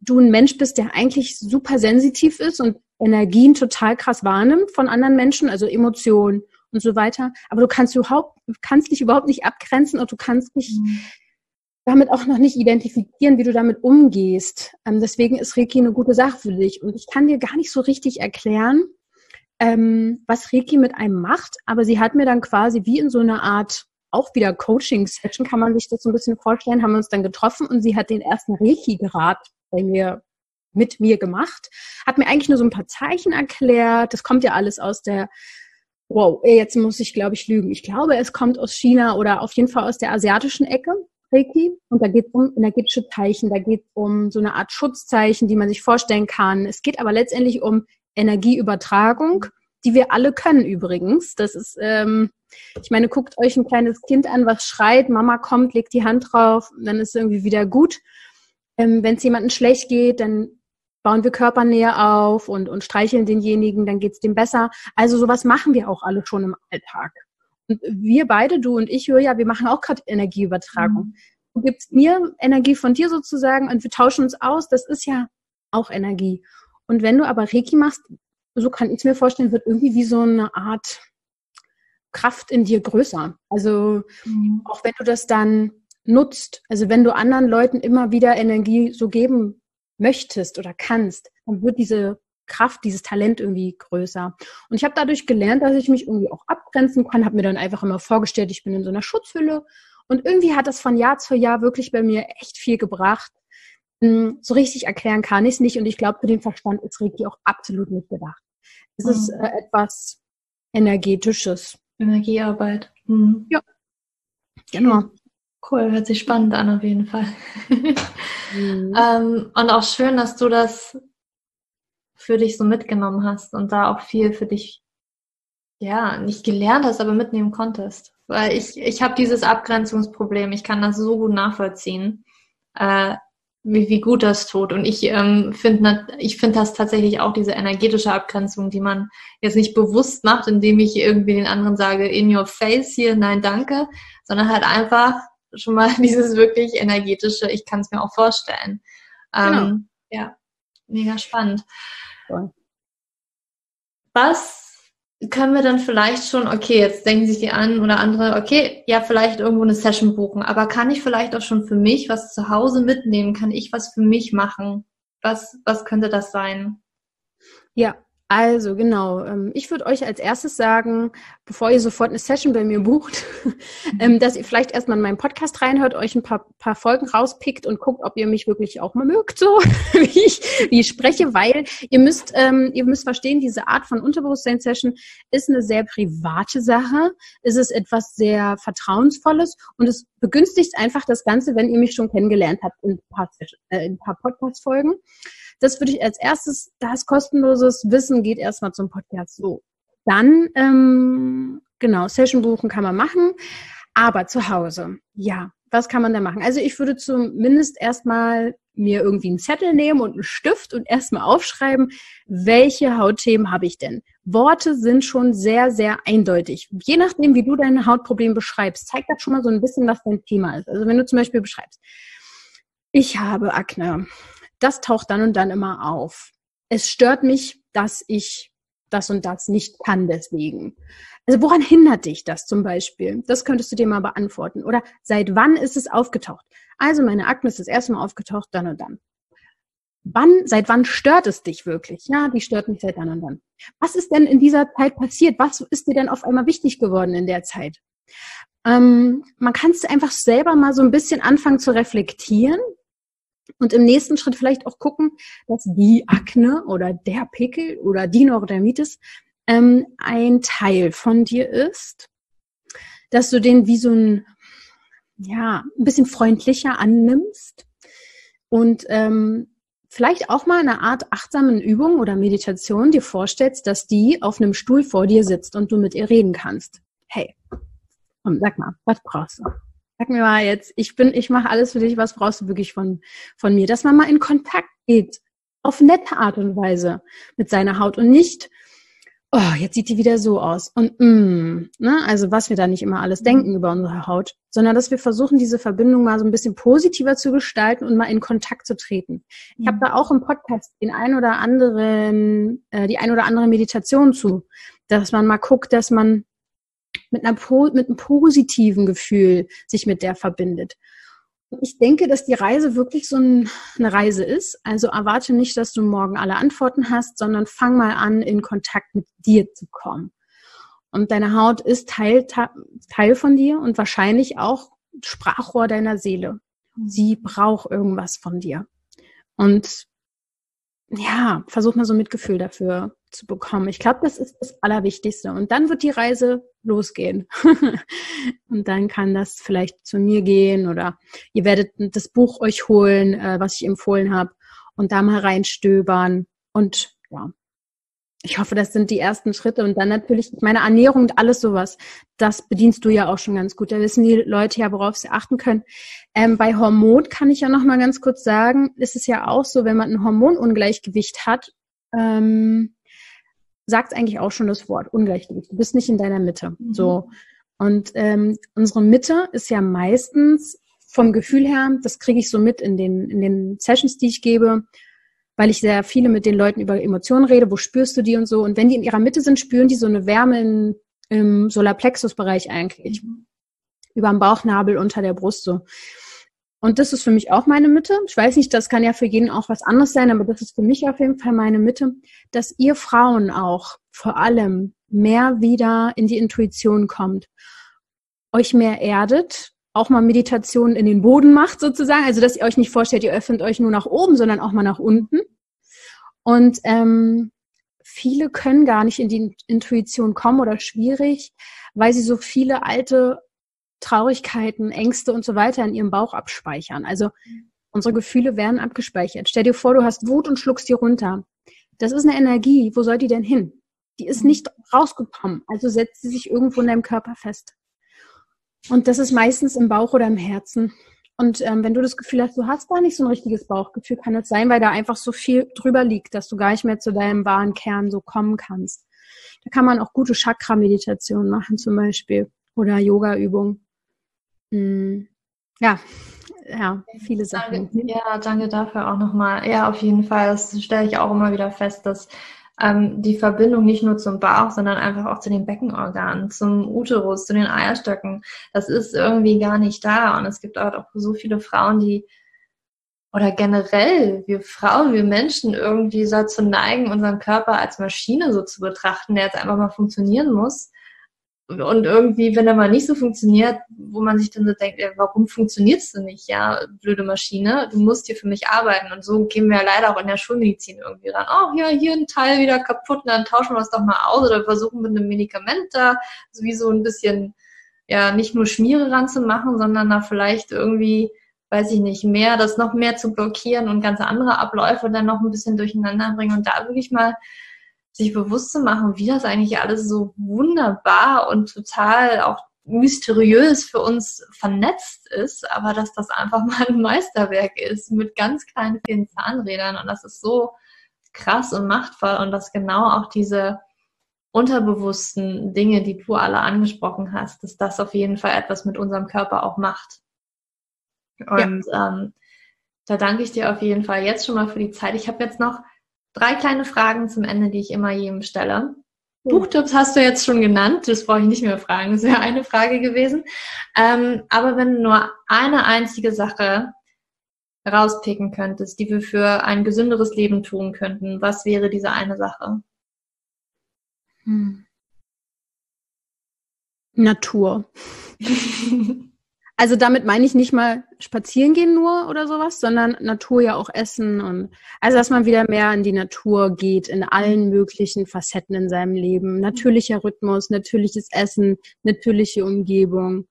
du ein Mensch bist, der eigentlich super sensitiv ist und Energien total krass wahrnimmt von anderen Menschen, also Emotionen und so weiter. Aber du kannst überhaupt, kannst dich überhaupt nicht abgrenzen und du kannst nicht mhm damit auch noch nicht identifizieren, wie du damit umgehst. Ähm, deswegen ist Reiki eine gute Sache für dich. Und ich kann dir gar nicht so richtig erklären, ähm, was Reiki mit einem macht, aber sie hat mir dann quasi wie in so einer Art auch wieder Coaching-Session, kann man sich das so ein bisschen vorstellen, haben wir uns dann getroffen und sie hat den ersten Reiki-Grad bei mir mit mir gemacht, hat mir eigentlich nur so ein paar Zeichen erklärt. Das kommt ja alles aus der wow, jetzt muss ich, glaube ich, lügen. Ich glaube, es kommt aus China oder auf jeden Fall aus der asiatischen Ecke. Reiki. Und da geht es um energetische Zeichen, da geht es um so eine Art Schutzzeichen, die man sich vorstellen kann. Es geht aber letztendlich um Energieübertragung, die wir alle können übrigens. Das ist, ähm, ich meine, guckt euch ein kleines Kind an, was schreit, Mama kommt, legt die Hand drauf, dann ist es irgendwie wieder gut. Ähm, Wenn es jemandem schlecht geht, dann bauen wir Körpernähe auf und, und streicheln denjenigen, dann geht's dem besser. Also sowas machen wir auch alle schon im Alltag. Und wir beide, du und ich, Julia, wir machen auch gerade Energieübertragung. Mhm. Du gibst mir Energie von dir sozusagen und wir tauschen uns aus. Das ist ja auch Energie. Und wenn du aber Reiki machst, so kann ich es mir vorstellen, wird irgendwie wie so eine Art Kraft in dir größer. Also mhm. auch wenn du das dann nutzt, also wenn du anderen Leuten immer wieder Energie so geben möchtest oder kannst, dann wird diese Kraft, dieses Talent irgendwie größer. Und ich habe dadurch gelernt, dass ich mich irgendwie auch abgrenzen kann, habe mir dann einfach immer vorgestellt, ich bin in so einer Schutzhülle. Und irgendwie hat das von Jahr zu Jahr wirklich bei mir echt viel gebracht. Hm, so richtig erklären kann ich es nicht und ich glaube, für den Verstand ist Reiki auch absolut nicht gedacht. Es mhm. ist äh, etwas Energetisches. Energiearbeit. Mhm. Ja. Genau. Cool, hört sich spannend an auf jeden Fall. mhm. ähm, und auch schön, dass du das für dich so mitgenommen hast und da auch viel für dich, ja, nicht gelernt hast, aber mitnehmen konntest. Weil ich, ich habe dieses Abgrenzungsproblem, ich kann das so gut nachvollziehen, äh, wie, wie gut das tut. Und ich ähm, finde ich finde das tatsächlich auch diese energetische Abgrenzung, die man jetzt nicht bewusst macht, indem ich irgendwie den anderen sage, in your face hier, nein, danke, sondern halt einfach schon mal dieses wirklich energetische, ich kann es mir auch vorstellen. Ähm, genau. Ja, mega spannend. Cool. Was können wir dann vielleicht schon, okay, jetzt denken sich die einen oder andere, okay, ja, vielleicht irgendwo eine Session buchen, aber kann ich vielleicht auch schon für mich was zu Hause mitnehmen? Kann ich was für mich machen? Was, was könnte das sein? Ja, also genau, ähm, ich würde euch als erstes sagen, bevor ihr sofort eine Session bei mir bucht, ähm, dass ihr vielleicht erstmal in meinen Podcast reinhört, euch ein paar, paar Folgen rauspickt und guckt, ob ihr mich wirklich auch mal mögt, so wie ich, wie ich spreche, weil ihr müsst, ähm, ihr müsst verstehen, diese Art von Unterbewusstsein-Session ist eine sehr private Sache. Es ist etwas sehr Vertrauensvolles und es begünstigt einfach das Ganze, wenn ihr mich schon kennengelernt habt in ein paar, äh, in ein paar Podcast-Folgen. Das würde ich als erstes, das kostenloses Wissen geht erstmal zum Podcast so. Dann, ähm, genau, Session buchen kann man machen, aber zu Hause, ja, was kann man da machen? Also ich würde zumindest erstmal mir irgendwie einen Zettel nehmen und einen Stift und erstmal aufschreiben, welche Hautthemen habe ich denn? Worte sind schon sehr, sehr eindeutig. Je nachdem, wie du dein Hautproblem beschreibst, zeigt das schon mal so ein bisschen, was dein Thema ist. Also wenn du zum Beispiel beschreibst, ich habe Akne, das taucht dann und dann immer auf. Es stört mich, dass ich das und das nicht kann deswegen. Also woran hindert dich das zum Beispiel? Das könntest du dir mal beantworten. Oder seit wann ist es aufgetaucht? Also meine Akne ist das erste Mal aufgetaucht, dann und dann. Wann, seit wann stört es dich wirklich? Ja, die stört mich seit dann und dann. Was ist denn in dieser Zeit passiert? Was ist dir denn auf einmal wichtig geworden in der Zeit? Ähm, man kann es einfach selber mal so ein bisschen anfangen zu reflektieren und im nächsten Schritt vielleicht auch gucken, dass die Akne oder der Pickel oder die Neurodermitis ähm, ein Teil von dir ist, dass du den wie so ein, ja, ein bisschen freundlicher annimmst und ähm, vielleicht auch mal eine Art achtsamen Übung oder Meditation dir vorstellst, dass die auf einem Stuhl vor dir sitzt und du mit ihr reden kannst. Hey, komm, sag mal, was brauchst du? Sag mir mal jetzt, ich bin, ich mache alles für dich, was brauchst du wirklich von, von mir? Dass man mal in Kontakt geht, auf nette Art und Weise mit seiner Haut und nicht, oh, jetzt sieht die wieder so aus. Und mm, ne, also was wir da nicht immer alles denken über unsere Haut, sondern dass wir versuchen, diese Verbindung mal so ein bisschen positiver zu gestalten und mal in Kontakt zu treten. Ich habe mhm. da auch im Podcast den ein oder anderen, äh, die ein oder andere Meditation zu, dass man mal guckt, dass man mit, einer, mit einem positiven Gefühl sich mit der verbindet. Ich denke, dass die Reise wirklich so ein, eine Reise ist. Also erwarte nicht, dass du morgen alle Antworten hast, sondern fang mal an, in Kontakt mit dir zu kommen. Und deine Haut ist Teil, Teil von dir und wahrscheinlich auch Sprachrohr deiner Seele. Sie braucht irgendwas von dir. Und ja, versuch mal so Mitgefühl dafür zu bekommen. Ich glaube, das ist das Allerwichtigste. Und dann wird die Reise losgehen. und dann kann das vielleicht zu mir gehen oder ihr werdet das Buch euch holen, äh, was ich empfohlen habe, und da mal reinstöbern. Und ja, ich hoffe, das sind die ersten Schritte. Und dann natürlich meine Ernährung und alles sowas. Das bedienst du ja auch schon ganz gut. Da wissen die Leute ja, worauf sie achten können. Ähm, bei Hormon kann ich ja noch mal ganz kurz sagen, ist es ja auch so, wenn man ein Hormonungleichgewicht hat, ähm, sagt eigentlich auch schon das Wort Ungleichgewicht. Du bist nicht in deiner Mitte. Mhm. So. Und ähm, unsere Mitte ist ja meistens vom Gefühl her, das kriege ich so mit in den, in den Sessions, die ich gebe, weil ich sehr viele mit den Leuten über Emotionen rede, wo spürst du die und so. Und wenn die in ihrer Mitte sind, spüren die so eine Wärme in, im Solarplexus-Bereich eigentlich. Mhm. Über dem Bauchnabel, unter der Brust so. Und das ist für mich auch meine Mitte. Ich weiß nicht, das kann ja für jeden auch was anderes sein, aber das ist für mich auf jeden Fall meine Mitte, dass ihr Frauen auch vor allem mehr wieder in die Intuition kommt, euch mehr erdet, auch mal Meditation in den Boden macht sozusagen, also dass ihr euch nicht vorstellt, ihr öffnet euch nur nach oben, sondern auch mal nach unten. Und ähm, viele können gar nicht in die Intuition kommen oder schwierig, weil sie so viele alte Traurigkeiten, Ängste und so weiter in ihrem Bauch abspeichern. Also unsere Gefühle werden abgespeichert. Stell dir vor, du hast Wut und schluckst die runter. Das ist eine Energie. Wo soll die denn hin? Die ist nicht rausgekommen. Also setzt sie sich irgendwo in deinem Körper fest. Und das ist meistens im Bauch oder im Herzen. Und ähm, wenn du das Gefühl hast, du hast gar nicht so ein richtiges Bauchgefühl, kann das sein, weil da einfach so viel drüber liegt, dass du gar nicht mehr zu deinem wahren Kern so kommen kannst. Da kann man auch gute Chakra-Meditation machen zum Beispiel oder Yoga-Übungen. Hm. Ja, ja, viele Sachen. Danke, ja, danke dafür auch nochmal. Ja, auf jeden Fall. Das stelle ich auch immer wieder fest, dass ähm, die Verbindung nicht nur zum Bauch, sondern einfach auch zu den Beckenorganen, zum Uterus, zu den Eierstöcken, das ist irgendwie gar nicht da. Und es gibt auch so viele Frauen, die oder generell wir Frauen, wir Menschen irgendwie dazu neigen, unseren Körper als Maschine so zu betrachten, der jetzt einfach mal funktionieren muss und irgendwie, wenn er mal nicht so funktioniert, wo man sich dann so denkt, ja, warum funktionierst du nicht, ja, blöde Maschine, du musst hier für mich arbeiten. Und so gehen wir ja leider auch in der Schulmedizin irgendwie ran. Oh, ja, hier ein Teil wieder kaputt, dann tauschen wir es doch mal aus oder versuchen mit einem Medikament da sowieso ein bisschen, ja, nicht nur Schmiere ranzumachen, sondern da vielleicht irgendwie, weiß ich nicht, mehr, das noch mehr zu blockieren und ganz andere Abläufe dann noch ein bisschen durcheinander bringen und da wirklich mal sich bewusst zu machen, wie das eigentlich alles so wunderbar und total auch mysteriös für uns vernetzt ist, aber dass das einfach mal ein Meisterwerk ist mit ganz kleinen, vielen Zahnrädern und das ist so krass und machtvoll und dass genau auch diese unterbewussten Dinge, die du alle angesprochen hast, dass das auf jeden Fall etwas mit unserem Körper auch macht. Und ja. ähm, da danke ich dir auf jeden Fall jetzt schon mal für die Zeit. Ich habe jetzt noch drei kleine Fragen zum Ende, die ich immer jedem stelle. Buchtipps hast du jetzt schon genannt, das brauche ich nicht mehr fragen, das wäre eine Frage gewesen. Ähm, aber wenn du nur eine einzige Sache rauspicken könntest, die wir für ein gesünderes Leben tun könnten, was wäre diese eine Sache? Hm. Natur. Also damit meine ich nicht mal spazieren gehen nur oder sowas, sondern Natur ja auch essen und also dass man wieder mehr in die Natur geht, in allen möglichen Facetten in seinem Leben. Natürlicher Rhythmus, natürliches Essen, natürliche Umgebung.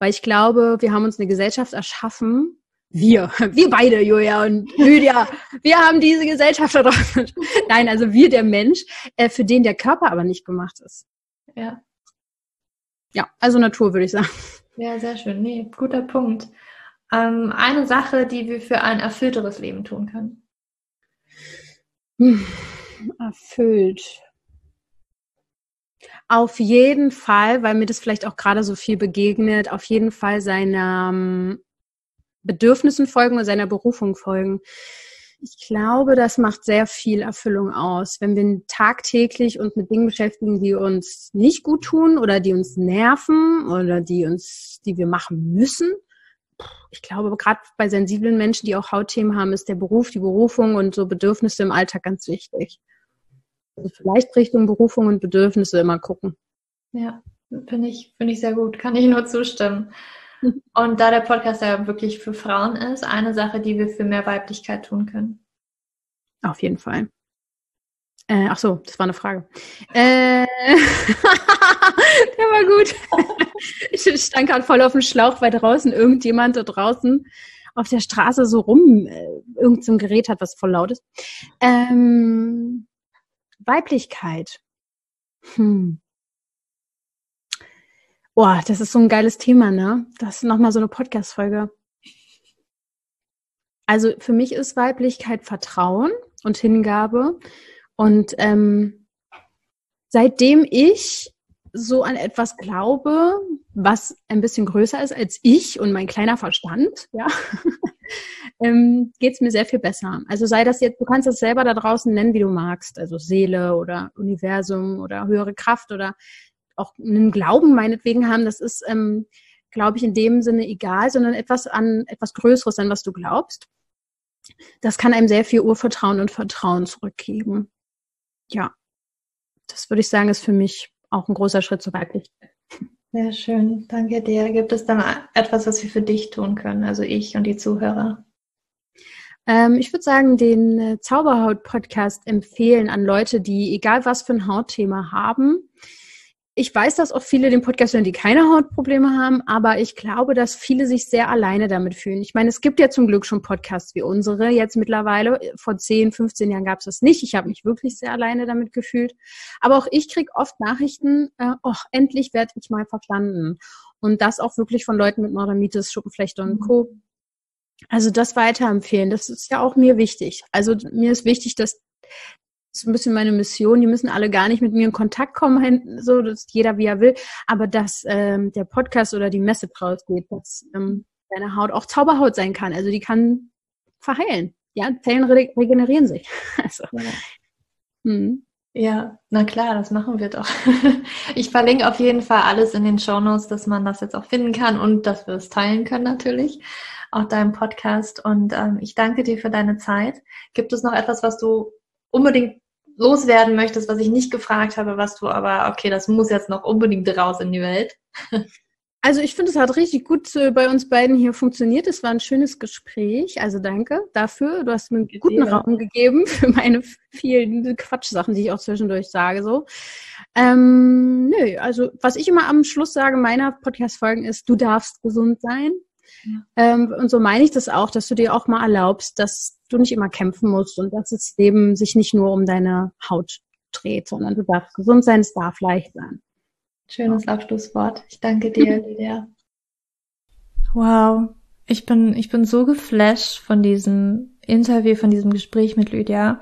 Weil ich glaube, wir haben uns eine Gesellschaft erschaffen, wir, wir beide, Julia und Lydia, wir haben diese Gesellschaft erschaffen. Nein, also wir, der Mensch, äh, für den der Körper aber nicht gemacht ist. Ja. Ja, also Natur würde ich sagen. Ja, sehr schön. Nee, guter Punkt. Ähm, eine Sache, die wir für ein erfüllteres Leben tun können. Hm, erfüllt. Auf jeden Fall, weil mir das vielleicht auch gerade so viel begegnet, auf jeden Fall seiner ähm, Bedürfnissen folgen und seiner Berufung folgen. Ich glaube, das macht sehr viel Erfüllung aus. Wenn wir tagtäglich uns mit Dingen beschäftigen, die uns nicht gut tun oder die uns nerven oder die uns, die wir machen müssen. Ich glaube, gerade bei sensiblen Menschen, die auch Hautthemen haben, ist der Beruf, die Berufung und so Bedürfnisse im Alltag ganz wichtig. Also vielleicht Richtung Berufung und Bedürfnisse immer gucken. Ja, finde ich, finde ich sehr gut. Kann ich nur zustimmen. Und da der Podcast ja wirklich für Frauen ist, eine Sache, die wir für mehr Weiblichkeit tun können. Auf jeden Fall. Äh, ach so, das war eine Frage. Äh, der war gut. ich stand gerade voll auf dem Schlauch, weil draußen irgendjemand da draußen auf der Straße so rum äh, irgendein Gerät hat, was voll laut ist. Ähm, Weiblichkeit. Hm. Boah, das ist so ein geiles Thema, ne? Das ist nochmal so eine Podcast-Folge. Also für mich ist Weiblichkeit Vertrauen und Hingabe. Und ähm, seitdem ich so an etwas glaube, was ein bisschen größer ist als ich und mein kleiner Verstand, ja, ähm, geht es mir sehr viel besser. Also sei das jetzt, du kannst das selber da draußen nennen, wie du magst, also Seele oder Universum oder höhere Kraft oder auch einen Glauben meinetwegen haben, das ist, ähm, glaube ich, in dem Sinne egal, sondern etwas an etwas Größeres, an was du glaubst. Das kann einem sehr viel Urvertrauen und Vertrauen zurückgeben. Ja, das würde ich sagen, ist für mich auch ein großer Schritt zur Weiblichkeit. Sehr schön, danke dir. Gibt es dann etwas, was wir für dich tun können, also ich und die Zuhörer? Ähm, ich würde sagen, den äh, Zauberhaut-Podcast empfehlen an Leute, die egal was für ein Hautthema haben, ich weiß, dass auch viele den Podcast hören, die keine Hautprobleme haben, aber ich glaube, dass viele sich sehr alleine damit fühlen. Ich meine, es gibt ja zum Glück schon Podcasts wie unsere jetzt mittlerweile. Vor 10, 15 Jahren gab es das nicht. Ich habe mich wirklich sehr alleine damit gefühlt. Aber auch ich kriege oft Nachrichten, äh, oh, endlich werde ich mal verstanden. Und das auch wirklich von Leuten mit Neurodermitis, Schuppenflechte und Co. Also das weiterempfehlen, das ist ja auch mir wichtig. Also mir ist wichtig, dass ist ein bisschen meine Mission. Die müssen alle gar nicht mit mir in Kontakt kommen, so dass jeder wie er will. Aber dass ähm, der Podcast oder die Messe rausgeht, dass ähm, deine Haut auch Zauberhaut sein kann. Also die kann verheilen. Ja, Zellen re regenerieren sich. Also. Ja. Hm. ja, na klar, das machen wir doch. ich verlinke auf jeden Fall alles in den Show Notes, dass man das jetzt auch finden kann und dass wir es teilen können natürlich auch deinem Podcast. Und ähm, ich danke dir für deine Zeit. Gibt es noch etwas, was du unbedingt loswerden möchtest, was ich nicht gefragt habe, was du aber, okay, das muss jetzt noch unbedingt raus in die Welt. Also ich finde, es hat richtig gut äh, bei uns beiden hier funktioniert. Es war ein schönes Gespräch. Also danke dafür. Du hast mir einen guten Raum gegeben für meine vielen Quatschsachen, die ich auch zwischendurch sage. So. Ähm, nö, also was ich immer am Schluss sage meiner Podcast-Folgen ist, du darfst gesund sein. Ähm, und so meine ich das auch, dass du dir auch mal erlaubst, dass du nicht immer kämpfen musst und dass das Leben sich nicht nur um deine Haut dreht, sondern du darfst gesund sein, es darf leicht sein. Schönes Abschlusswort. Ich danke dir, Lydia. Wow. Ich bin, ich bin so geflasht von diesem Interview, von diesem Gespräch mit Lydia,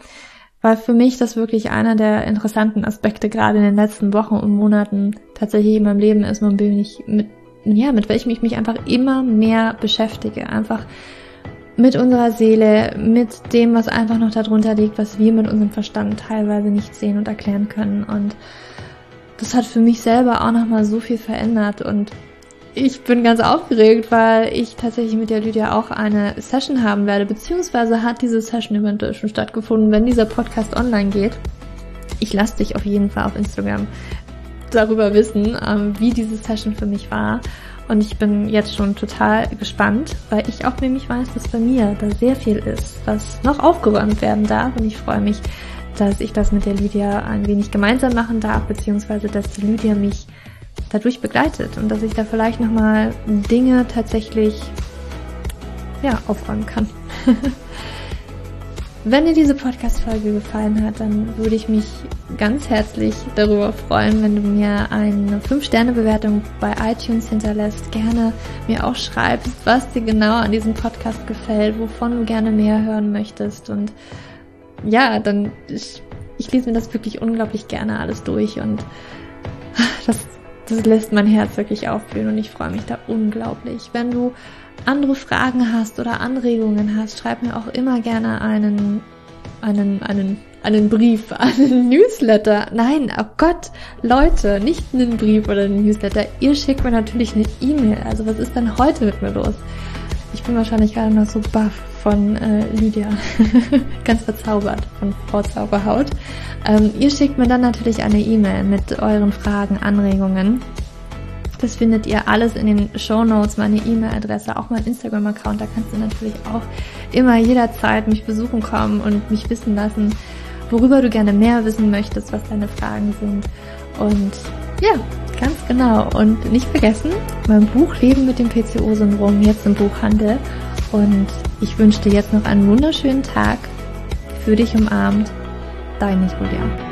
weil für mich das wirklich einer der interessanten Aspekte gerade in den letzten Wochen und Monaten tatsächlich in meinem Leben ist, mit dem ich mit ja, mit welchem ich mich einfach immer mehr beschäftige. Einfach mit unserer Seele, mit dem, was einfach noch darunter liegt, was wir mit unserem Verstand teilweise nicht sehen und erklären können. Und das hat für mich selber auch nochmal so viel verändert und ich bin ganz aufgeregt, weil ich tatsächlich mit der Lydia auch eine Session haben werde, beziehungsweise hat diese Session eventuell schon stattgefunden, wenn dieser Podcast online geht. Ich lasse dich auf jeden Fall auf Instagram darüber wissen, ähm, wie diese Session für mich war. Und ich bin jetzt schon total gespannt, weil ich auch nämlich weiß, dass bei mir da sehr viel ist, was noch aufgeräumt werden darf. Und ich freue mich, dass ich das mit der Lydia ein wenig gemeinsam machen darf, beziehungsweise dass die Lydia mich dadurch begleitet und dass ich da vielleicht nochmal Dinge tatsächlich ja, aufräumen kann. Wenn dir diese Podcast-Folge gefallen hat, dann würde ich mich ganz herzlich darüber freuen, wenn du mir eine 5-Sterne-Bewertung bei iTunes hinterlässt. Gerne mir auch schreibst, was dir genau an diesem Podcast gefällt, wovon du gerne mehr hören möchtest. Und ja, dann, ich, ich lese mir das wirklich unglaublich gerne alles durch und das, das lässt mein Herz wirklich aufblühen und ich freue mich da unglaublich. Wenn du andere Fragen hast oder Anregungen hast, schreib mir auch immer gerne einen, einen, einen, einen Brief, einen Newsletter. Nein, oh Gott, Leute, nicht einen Brief oder einen Newsletter. Ihr schickt mir natürlich eine E-Mail. Also was ist denn heute mit mir los? Ich bin wahrscheinlich gerade noch so baff von äh, Lydia. Ganz verzaubert von Frau Zauberhaut. Ähm, ihr schickt mir dann natürlich eine E-Mail mit euren Fragen, Anregungen. Das findet ihr alles in den Show Notes, meine E-Mail-Adresse, auch mein Instagram-Account. Da kannst du natürlich auch immer jederzeit mich besuchen kommen und mich wissen lassen, worüber du gerne mehr wissen möchtest, was deine Fragen sind. Und ja, ganz genau. Und nicht vergessen, mein Buch Leben mit dem PCO-Syndrom jetzt im Buchhandel. Und ich wünsche dir jetzt noch einen wunderschönen Tag. Für dich umarmt, dein Julia.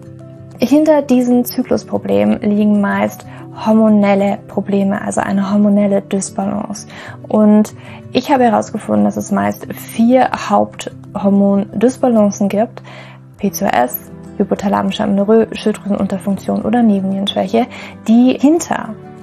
hinter diesen Zyklusproblemen liegen meist hormonelle Probleme, also eine hormonelle Dysbalance. Und ich habe herausgefunden, dass es meist vier Haupthormon-Dysbalancen gibt. PCOS, hypothalamische Amenorrhoe, Schilddrüsenunterfunktion oder Nebennierenschwäche, die hinter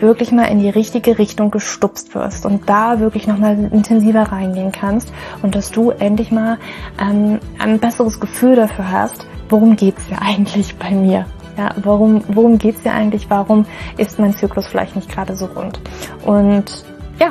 wirklich mal in die richtige Richtung gestupst wirst und da wirklich nochmal intensiver reingehen kannst und dass du endlich mal ähm, ein besseres Gefühl dafür hast, worum geht's ja eigentlich bei mir. Ja, warum, worum geht's dir eigentlich? Warum ist mein Zyklus vielleicht nicht gerade so rund? Und ja,